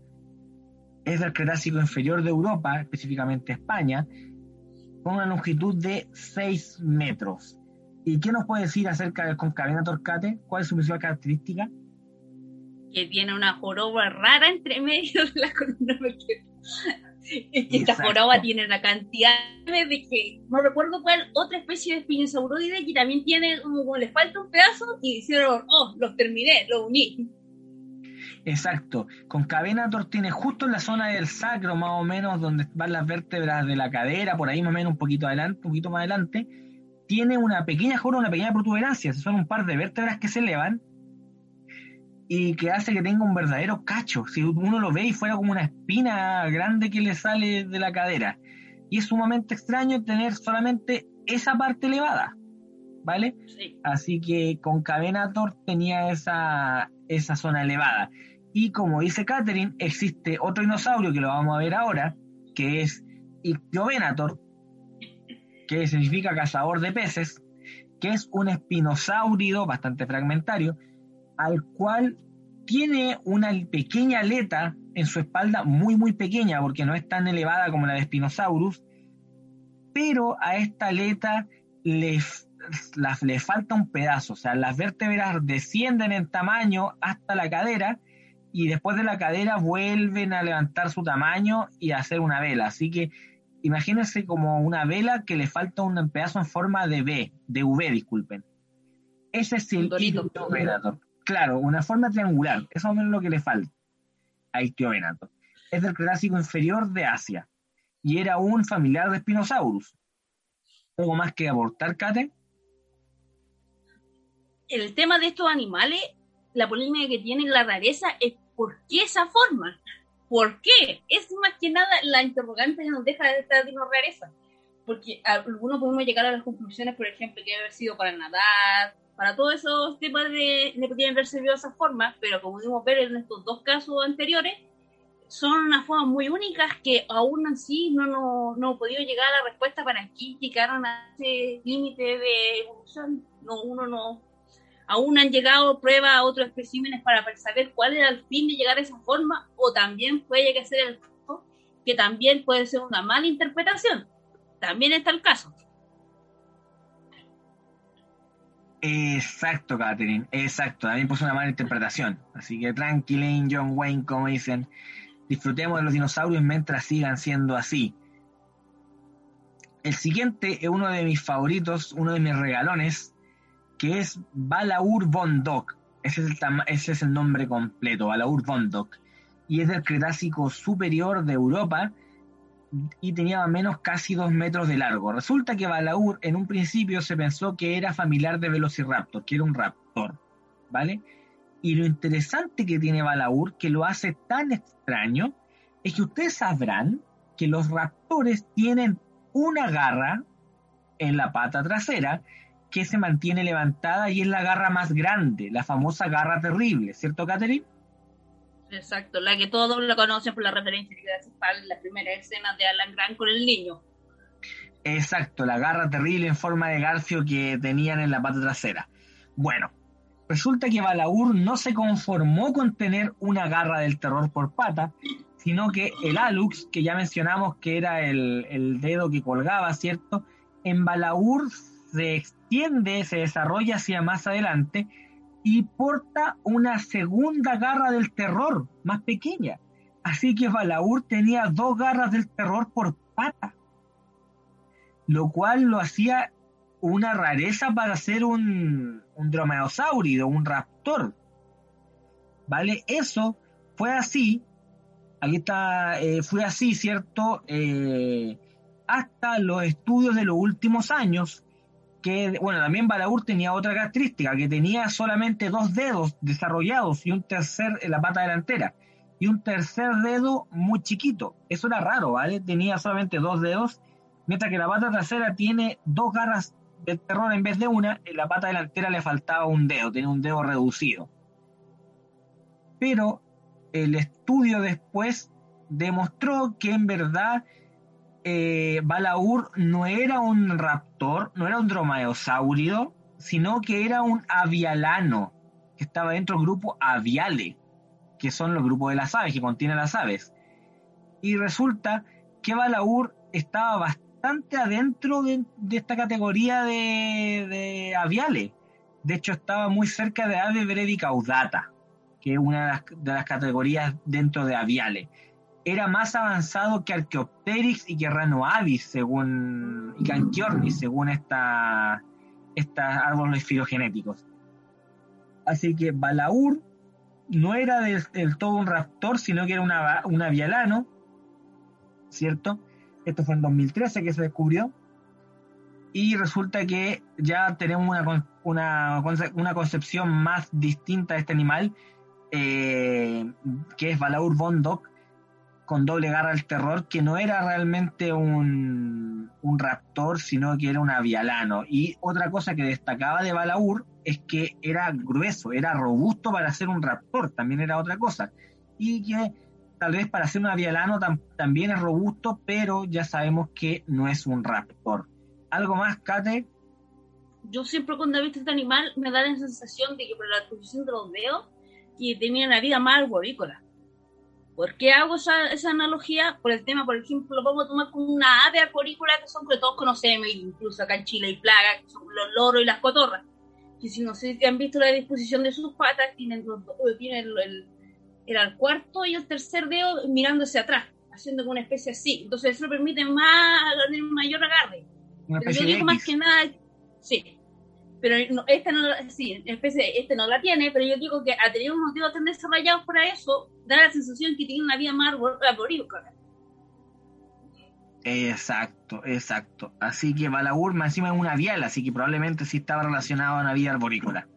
Es del Cretácico inferior de Europa, específicamente España, con una longitud de 6 metros. ¿Y qué nos puede decir acerca del Concavenator Cate? ¿Cuál es su principal característica? Que tiene una joroba rara entre medio de la columna vertebral. [laughs] Es que esta joroba tiene una cantidad de que no recuerdo cuál otra especie de espinosauroide que también tiene como, como le falta un pedazo y hicieron, oh, los terminé, los uní. Exacto. Concavenator tiene justo en la zona del sacro, más o menos, donde van las vértebras de la cadera, por ahí más o menos un poquito adelante, un poquito más adelante, tiene una pequeña jora, una pequeña protuberancia. Son un par de vértebras que se elevan y que hace que tenga un verdadero cacho. Si uno lo ve y fuera como una espina grande que le sale de la cadera. Y es sumamente extraño tener solamente esa parte elevada. ¿Vale? Así que con Cavenator tenía esa, esa zona elevada. Y como dice Catherine, existe otro dinosaurio que lo vamos a ver ahora, que es Ictiovenator, que significa cazador de peces, que es un espinosáurido bastante fragmentario, al cual tiene una pequeña aleta en su espalda, muy muy pequeña, porque no es tan elevada como la de Spinosaurus, pero a esta aleta le, le falta un pedazo, o sea, las vértebras descienden en tamaño hasta la cadera y después de la cadera vuelven a levantar su tamaño y a hacer una vela, así que imagínense como una vela que le falta un pedazo en forma de V, de V, disculpen. Ese es el Ictiovenator. Claro, una forma triangular. Eso es lo que le falta a Ictiovenator. Es del Cretácico inferior de Asia y era un familiar de Spinosaurus. ¿Algo más que aportar, Kate? El tema de estos animales, la polémica que tienen la rareza es ¿por qué esa forma? ¿Por qué? Es más que nada la interrogante que nos deja de esta rareza. Porque algunos podemos llegar a las conclusiones, por ejemplo, que debe haber sido para nadar, para todos esos temas de, de podrían haber servido de esa forma, pero como pudimos ver en estos dos casos anteriores, son unas formas muy únicas que aún así no, no, no podido llegar a la respuesta para qué llegaron a ese límite de evolución. No, uno no, aún han llegado pruebas a otros especímenes para saber cuál era el fin de llegar a esa forma, o también puede que ser el que también puede ser una mala interpretación. También está el caso. Exacto, Catherine, exacto. También puso una mala interpretación. Así que tranquilen, John Wayne, como dicen, disfrutemos de los dinosaurios mientras sigan siendo así. El siguiente es uno de mis favoritos, uno de mis regalones, que es Balaur von. Ese es, el nombre completo, Balaur von. Y es del Cretácico superior de Europa y tenía o menos casi dos metros de largo. Resulta que Balaur en un principio se pensó que era familiar de Velociraptor, que era un raptor, ¿vale? Y lo interesante que tiene Balaur, que lo hace tan extraño, es que ustedes sabrán que los raptores tienen una garra en la pata trasera que se mantiene levantada y es la garra más grande, la famosa garra terrible, ¿cierto, Catherine? Exacto, la que todos la conocen por la referencia que hace en la primera escena de Alan Grant con el niño. Exacto, la garra terrible en forma de garfio que tenían en la pata trasera. Bueno, resulta que Balaur no se conformó con tener una garra del terror por pata, sino que el Alux, que ya mencionamos que era el, el dedo que colgaba, ¿cierto? En Balaur se extiende, se desarrolla hacia más adelante y porta una segunda garra del terror, más pequeña. Así que Balaur tenía dos garras del terror por pata, lo cual lo hacía una rareza para ser un, un un raptor. ¿Vale? Eso fue así, aquí está, eh, fue así, ¿cierto? Eh, hasta los estudios de los últimos años, bueno, también Balaur tenía otra característica, que tenía solamente dos dedos desarrollados y un tercer en la pata delantera, y un tercer dedo muy chiquito. Eso era raro, ¿vale? Tenía solamente dos dedos, mientras que la pata trasera tiene dos garras de terror en vez de una, en la pata delantera le faltaba un dedo, tenía un dedo reducido. Pero el estudio después demostró que en verdad eh, Balaur no era un raptor, no era un dromaeosáurido, sino que era un avialano, que estaba dentro del grupo aviale, que son los grupos de las aves, que contienen las aves. Y resulta que Balaur estaba bastante adentro de, esta categoría de, de, aviale. De hecho, estaba muy cerca de Ave brevicaudata, que es una de las, de las categorías dentro de aviale era más avanzado que Archaeopteryx y que Ranoavis, según, y que según esta, estos árboles filogenéticos. Así que Balaur no era del, todo un raptor, sino que era una, una avialano, ¿cierto? Esto fue en 2013 que se descubrió. Y resulta que ya tenemos una, una, una concepción más distinta de este animal, eh, que es Balaur Bondok, con doble garra al terror, que no era realmente un, un, raptor, sino que era un avialano. Y otra cosa que destacaba de Balaur es que era grueso, era robusto para ser un raptor, también era otra cosa. Y que tal vez para ser un avialano también es robusto, pero ya sabemos que no es un raptor. ¿Algo más, Kate? Yo siempre cuando he visto este animal me da la sensación de que por la posición de los dedos, que tenía una vida más arborícola ¿Por qué hago esa, esa, analogía? Por el tema, por ejemplo, lo podemos tomar como una ave arborícola que son que todos conocemos, incluso acá en Chile hay plagas, que son los loros y las cotorras. Que si no sé si han visto la disposición de sus patas, tienen, tienen el, el, cuarto y el tercer dedo mirándose atrás, haciendo como una especie así. Entonces eso permite más, mayor agarre. Pero yo digo más que nada, sí, pero no, este no, sí, especie, este no la tiene, pero yo digo que a tener unos dedos tan desarrollados para eso, da la sensación que tiene una vida más arborícola. Exacto, exacto. Así que Balaur encima es una vial, así que probablemente sí estaba relacionado a una vida arborícola.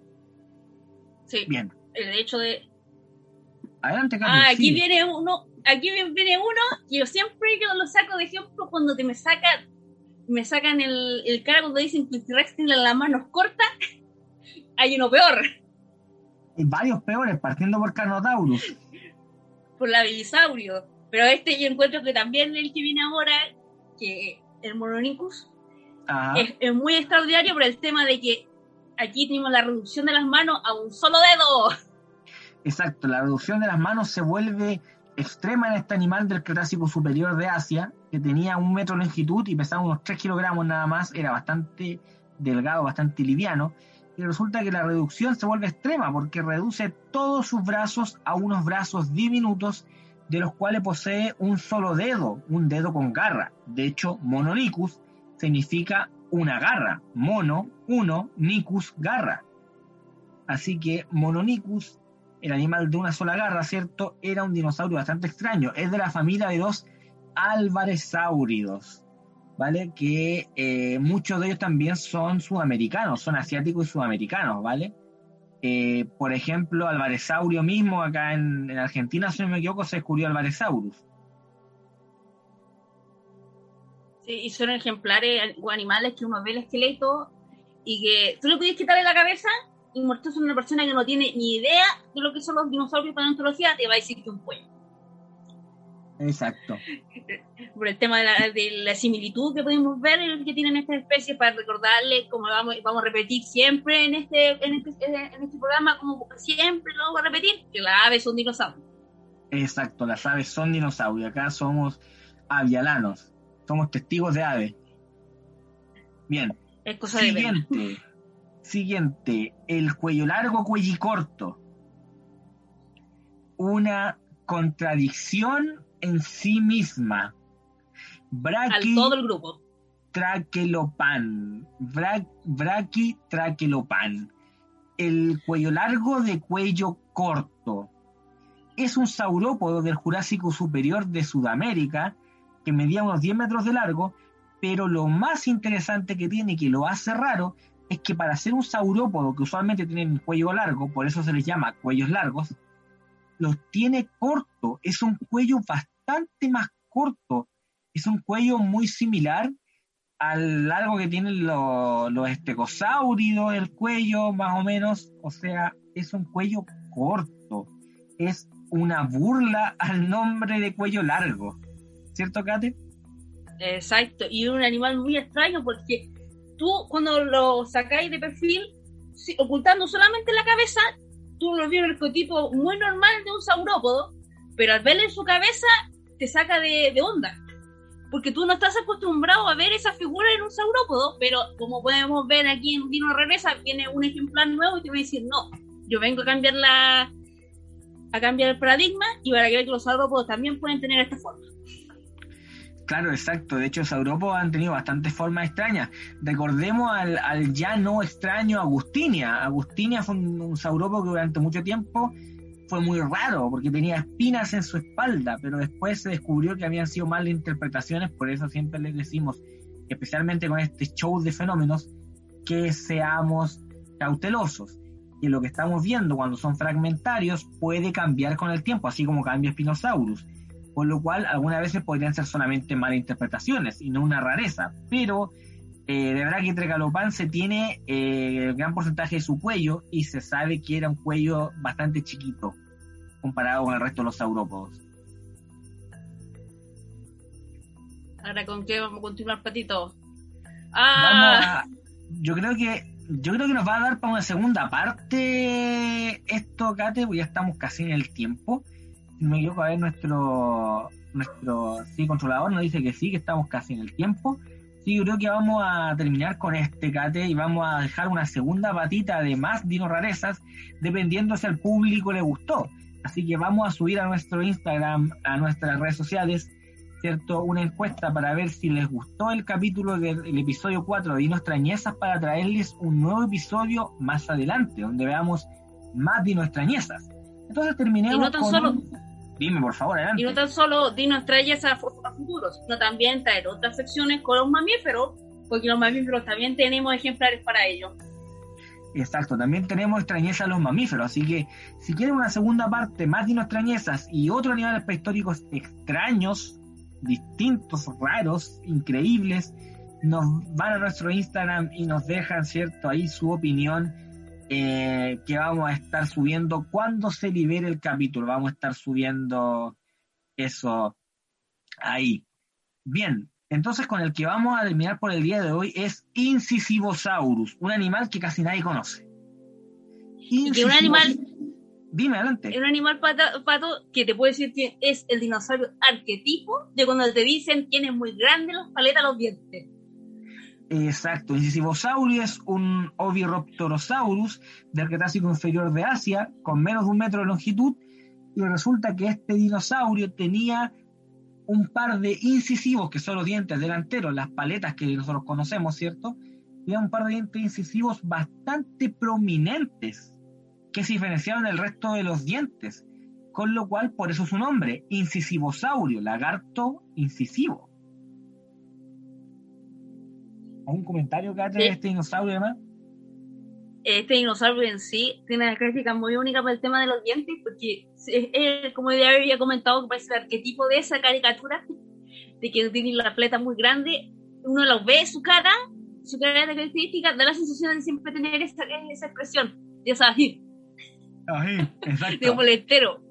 Sí. Bien. El hecho de. Adelante, Carlos. Ah, aquí viene uno, aquí viene uno que yo siempre lo saco de ejemplo cuando te me saca me sacan el, el cara cuando dicen que T-Rex tiene las manos cortas, hay uno peor. Hay varios peores, partiendo por Carnotaurus. por la Belisaurio. Pero este yo encuentro que también el que viene ahora, que el Moronicus, es, es, muy extraordinario por el tema de que aquí tenemos la reducción de las manos a un solo dedo. Exacto, la reducción de las manos se vuelve extrema en este animal del Cretácico superior de Asia, que tenía un metro de longitud y pesaba unos 3 kilogramos nada más, era bastante delgado, bastante liviano, y resulta que la reducción se vuelve extrema porque reduce todos sus brazos a unos brazos diminutos de los cuales posee un solo dedo, un dedo con garra. De hecho, mononicus significa una garra, mono, uno, nicus, garra. Así que mononicus el animal de una sola garra, ¿cierto? Era un dinosaurio bastante extraño. Es de la familia de los alvaresáuridos, ¿vale? Que eh, muchos de ellos también son sudamericanos, son asiáticos y sudamericanos, ¿vale? Eh, por ejemplo, Alvaresaurio mismo, acá en, Argentina, si no me equivoco, se descubrió Alvaresaurus. Sí, y son ejemplares o animales que uno ve el esqueleto y que tú le puedes quitarle la cabeza y muerto una persona que no tiene ni idea de lo que son los dinosaurios para paleontología, te va a decir que un cuello. Exacto. Por el tema de la, similitud que podemos ver que tienen estas especies, para recordarles, como vamos, vamos a repetir siempre en este, en este, en este programa, como siempre lo vamos a repetir, que las aves son dinosaurios. Exacto, las aves son dinosaurios. Acá somos avialanos, somos testigos de aves. Bien. Es cosa Siguiente. Siguiente, el cuello largo, cuello corto. Una contradicción en sí misma. Braqui, Al todo el grupo. Traquelopan. braqui traquelopan. El cuello largo de cuello corto. Es un saurópodo del Jurásico Superior de Sudamérica que medía unos 10 metros de largo, pero lo más interesante que tiene, que lo hace raro, es que para ser un saurópodo, que usualmente tienen cuello largo, por eso se les llama cuellos largos, los tiene corto, es un cuello bastante más corto, es un cuello muy similar al largo que tienen los, los estegosáuridos, el cuello más o menos, o sea, es un cuello corto, es una burla al nombre de cuello largo, ¿cierto, Kate? Exacto, y un animal muy extraño porque tú cuando lo sacáis de perfil, ocultando solamente la cabeza, tú lo ves un arquetipo muy normal de un saurópodo, pero al verle su cabeza te saca de, onda. Porque tú no estás acostumbrado a ver esa figura en un saurópodo, pero como podemos ver aquí en Dino Regresa, viene un ejemplar nuevo y te va a decir, no, yo vengo a cambiar la a cambiar el paradigma y para que vean que los saurópodos también pueden tener esta forma. Claro, exacto. De hecho, los saurópodos han tenido bastantes formas extrañas. Recordemos al, ya no extraño Agustinia. Agustinia fue un, saurópodo que durante mucho tiempo fue muy raro porque tenía espinas en su espalda, pero después se descubrió que habían sido malas interpretaciones, por eso siempre les decimos, especialmente con este show de fenómenos, que seamos cautelosos. Y lo que estamos viendo cuando son fragmentarios puede cambiar con el tiempo, así como cambia Spinosaurus. Por lo cual, algunas veces podrían ser solamente malas interpretaciones y no una rareza. Pero eh, de verdad que Trecalopan se tiene eh, gran porcentaje de su cuello y se sabe que era un cuello bastante chiquito comparado con el resto de los saurópodos. Ahora, ¿con qué vamos a continuar, Patito? Ah. yo creo que yo creo que nos va a dar para una segunda parte esto, Kate, porque ya estamos casi en el tiempo. Si me equivoco, a ver, nuestro, nuestro sí, controlador nos dice que sí, que estamos casi en el tiempo. Sí, yo creo que vamos a terminar con este, Kate, y vamos a dejar una segunda patita de más dino rarezas, dependiendo si al público le gustó. Así que vamos a subir a nuestro Instagram, a nuestras redes sociales, ¿cierto? Una encuesta para ver si les gustó el capítulo del episodio 4 de Dino Extrañezas para traerles un nuevo episodio más adelante, donde veamos más Dino Extrañezas. Entonces terminemos y no tan Solo... Dime, por favor, adelante. Y no tan solo Dino Extrañezas a, futuros, sino también traer otras secciones con los mamíferos, porque los mamíferos también tenemos ejemplares para ello. Exacto, también tenemos extrañezas a los mamíferos, así que si quieren una segunda parte, más dino extrañezas y otros animales prehistóricos extraños, distintos, raros, increíbles, nos van a nuestro Instagram y nos dejan, ¿cierto? Ahí su opinión eh, que vamos a estar subiendo cuando se libere el capítulo. Vamos a estar subiendo eso ahí. Bien, entonces con el que vamos a terminar por el día de hoy es Incisivosaurus, un animal que casi nadie conoce. Y que un animal Dime, adelante. Es un animal pato, que te puedo decir que es el dinosaurio arquetipo de cuando te dicen tiene muy grandes las paletas los dientes. Exacto, Incisivosaurio es un Oviraptorosaurus del Cretácico inferior de Asia, con menos de un metro de longitud, y resulta que este dinosaurio tenía un par de incisivos, que son los dientes delanteros, las paletas que nosotros conocemos, ¿cierto? Tenía un par de dientes incisivos bastante prominentes que se diferenciaban del resto de los dientes, con lo cual por eso su nombre, incisivosaurio, lagarto incisivo. ¿Algún comentario, que de este dinosaurio además? Este dinosaurio en sí tiene una característica muy única para el tema de los dientes, porque es, como ya había comentado, que parece el arquetipo de esa caricatura, de que tiene la pleta muy grande, uno lo ve, su cara, su cara de característica, da la sensación de siempre tener esa, esa expresión, ya sabes, exacto. [laughs] De boletero.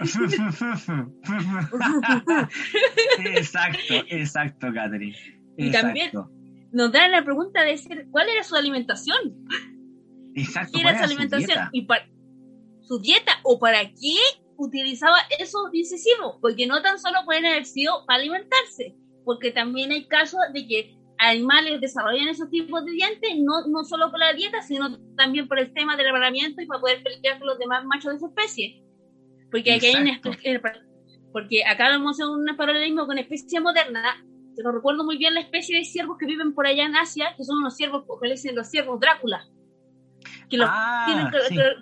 [laughs] [laughs] exacto, exacto, Catherine. Y también nos dan la pregunta de ser, ¿cuál era su alimentación? Exacto. ¿Qué era su alimentación? y para, su dieta o para qué utilizaba esos incisivos, porque no tan solo pueden haber sido para alimentarse, porque también hay casos de que animales desarrollan esos tipos de dientes, no, no solo por la dieta, sino también por el tema del reparamiento y para poder pelear con los demás machos de su especie. Porque aquí hay una, porque acá vemos un paralelismo con especie moderna. No recuerdo muy bien la especie de ciervos que viven por allá en Asia, que son unos ciervos, que le dicen los ciervos Drácula. Que los ah, tienen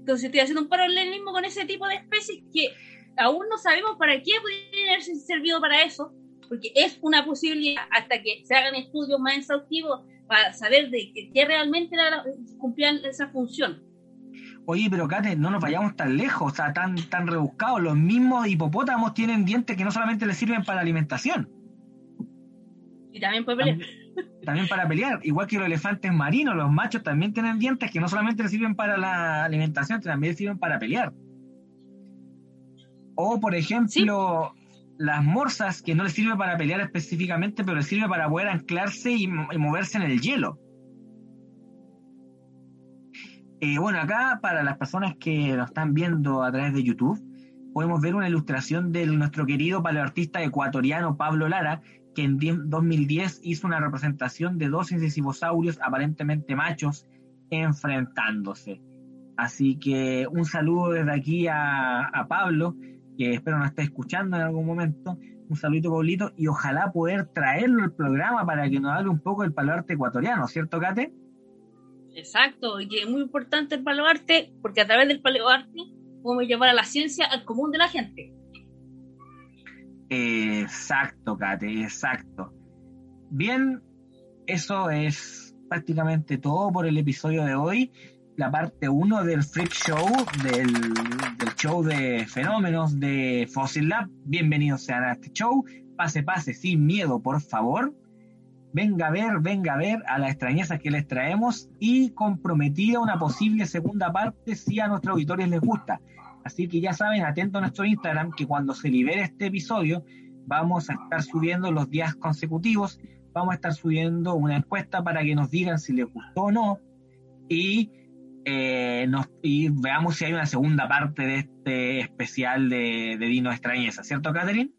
Entonces estoy haciendo un paralelismo con ese tipo de especies que aún no sabemos para qué podrían haber servido para eso, porque es una posibilidad hasta que se hagan estudios más exhaustivos para saber de qué realmente cumplían esa función. Oye, pero Kate, no nos vayamos tan lejos, o sea, tan, tan rebuscados. Los mismos hipopótamos tienen dientes que no solamente les sirven para la alimentación. Y también para pelear. También, para pelear. Igual que los elefantes marinos, los machos también tienen dientes que no solamente les sirven para la alimentación, también les sirven para pelear. O, por ejemplo, las morsas, que no les sirve para pelear específicamente, pero les sirve para poder anclarse y, moverse en el hielo. Eh, bueno, acá para las personas que nos están viendo a través de YouTube, podemos ver una ilustración de nuestro querido paleoartista ecuatoriano Pablo Lara, que en 2010 hizo una representación de dos incisivosaurios aparentemente machos enfrentándose. Así que un saludo desde aquí a, a Pablo que espero nos esté escuchando en algún momento. Un saludito, Paulito, y ojalá poder traerlo al programa para que nos hable un poco del paloarte ecuatoriano, ¿cierto, Kate? Exacto, y que es muy importante el paloarte, porque a través del paloarte podemos llevar a la ciencia al común de la gente. Exacto, Kate, exacto. Bien, eso es prácticamente todo por el episodio de hoy. La parte 1 del Freak Show, del, del, show de fenómenos de Fossil Lab. Bienvenidos sean a este show. Pase, pase, sin miedo, por favor. Venga a ver, venga a ver a las extrañezas que les traemos y comprometida una posible segunda parte si a nuestros auditores les gusta. Así que ya saben, atento a nuestro Instagram que cuando se libere este episodio vamos a estar subiendo los días consecutivos, vamos a estar subiendo una encuesta para que nos digan si les gustó o no y, eh, veamos si hay una segunda parte de este especial de, de Dino Extrañeza, ¿cierto, Catherine?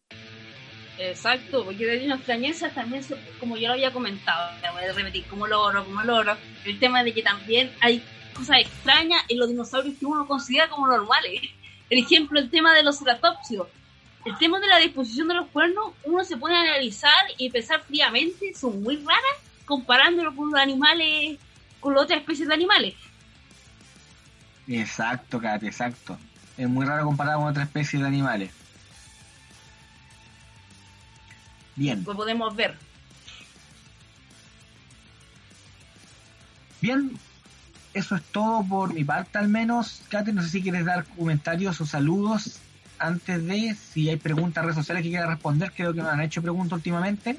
Exacto, porque de Dino Extrañeza también, como yo lo había comentado, me voy a repetir como loro, como loro, el tema de que también hay cosas extrañas en los dinosaurios que uno considera como normales. Por ejemplo, el tema de los ceratopsios. El tema de la disposición de los cuernos, uno se pone a analizar y pensar fríamente, son muy raras comparándolo con los animales, con las otras especies de animales. Exacto, Kate, exacto. Es muy raro comparar con otras especies de animales. Bien. Lo podemos ver. Bien, eso es todo por mi parte al menos. Kate, no sé si quieres dar comentarios o saludos antes de si hay preguntas redes sociales que quieras responder. Creo que no han hecho preguntas últimamente.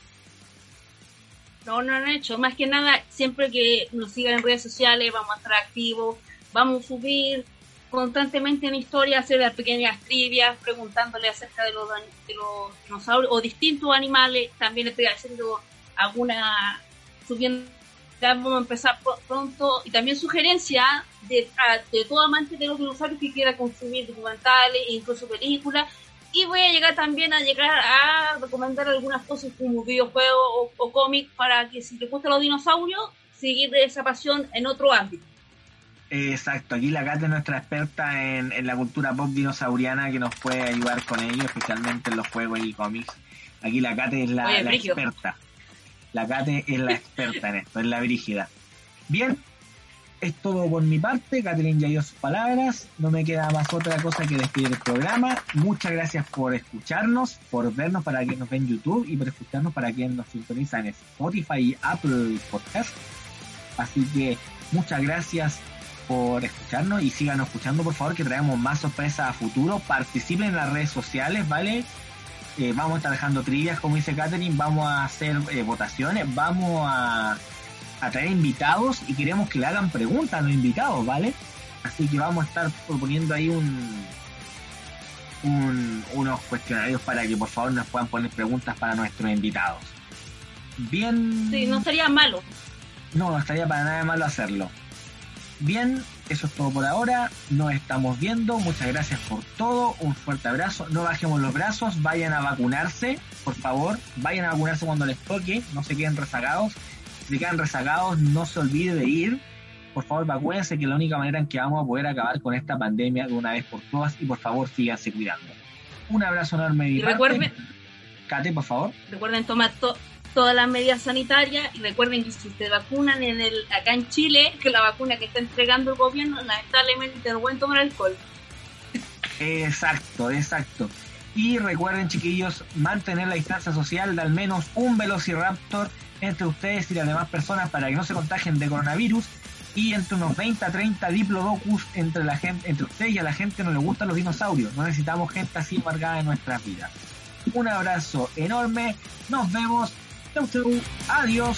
No, no han hecho. Más que nada, siempre que nos sigan en redes sociales, vamos a estar activos, vamos a subir constantemente en historia, hacer las pequeñas trivias, preguntándole acerca de los, de los dinosaurios o distintos animales. También estoy haciendo alguna, subiendo vamos a empezar pronto y también sugerencia de, de todo amante de los dinosaurios que quiera consumir documentales e incluso películas y voy a llegar también a llegar a recomendar algunas cosas como videojuegos o, cómics para que si te gustan los dinosaurios seguir esa pasión en otro ámbito Exacto, aquí la Kate es nuestra experta en, en, la cultura pop dinosauriana que nos puede ayudar con ello, especialmente en los juegos y cómics. Aquí la Kate es la, Oye, la Brigio. experta. La Kate es la experta en esto, es la brígida. Bien, es todo por mi parte. Catherine ya dio sus palabras. No me queda más otra cosa que despedir el programa. Muchas gracias por escucharnos, por vernos para quien nos ve en YouTube y por escucharnos para quien nos sintoniza en Spotify y Apple Podcast. Así que muchas gracias por escucharnos y síganos escuchando, por favor, que traemos más sorpresas a futuro. Participen en las redes sociales, ¿vale? Eh, vamos a estar dejando trillas, como dice Catherine, vamos a hacer eh, votaciones, vamos a, a, traer invitados y queremos que le hagan preguntas a los invitados, ¿vale? Así que vamos a estar proponiendo ahí un, un, unos cuestionarios para que por favor nos puedan poner preguntas para nuestros invitados. Bien. Sí, no estaría malo. No, no estaría para nada malo hacerlo. Bien, eso es todo por ahora. Nos estamos viendo. Muchas gracias por todo. Un fuerte abrazo. No bajemos los brazos. Vayan a vacunarse, por favor. Vayan a vacunarse cuando les toque. No se queden rezagados. Si quedan rezagados, no se olvide de ir. Por favor, vacúense, que es la única manera en que vamos a poder acabar con esta pandemia de una vez por todas. Y por favor, síganse cuidando. Un abrazo enorme Y parte. recuerden, Kate, por favor. recuerden tomar to- todas las medidas sanitarias y recuerden que si se vacunan en el acá en Chile, que la vacuna que está entregando el gobierno, lamentablemente no pueden tomar alcohol. Exacto, exacto. Y recuerden, chiquillos, mantener la distancia social de al menos un velociraptor entre ustedes y las demás personas para que no se contagien de coronavirus. Y entre unos 20 a 30 diplodocus entre la gente, entre ustedes y a la gente no le gustan los dinosaurios. No necesitamos gente así embargada en nuestras vidas. Un abrazo enorme. Nos vemos. Chau, chau. Adiós.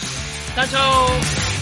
¡Chao, chao!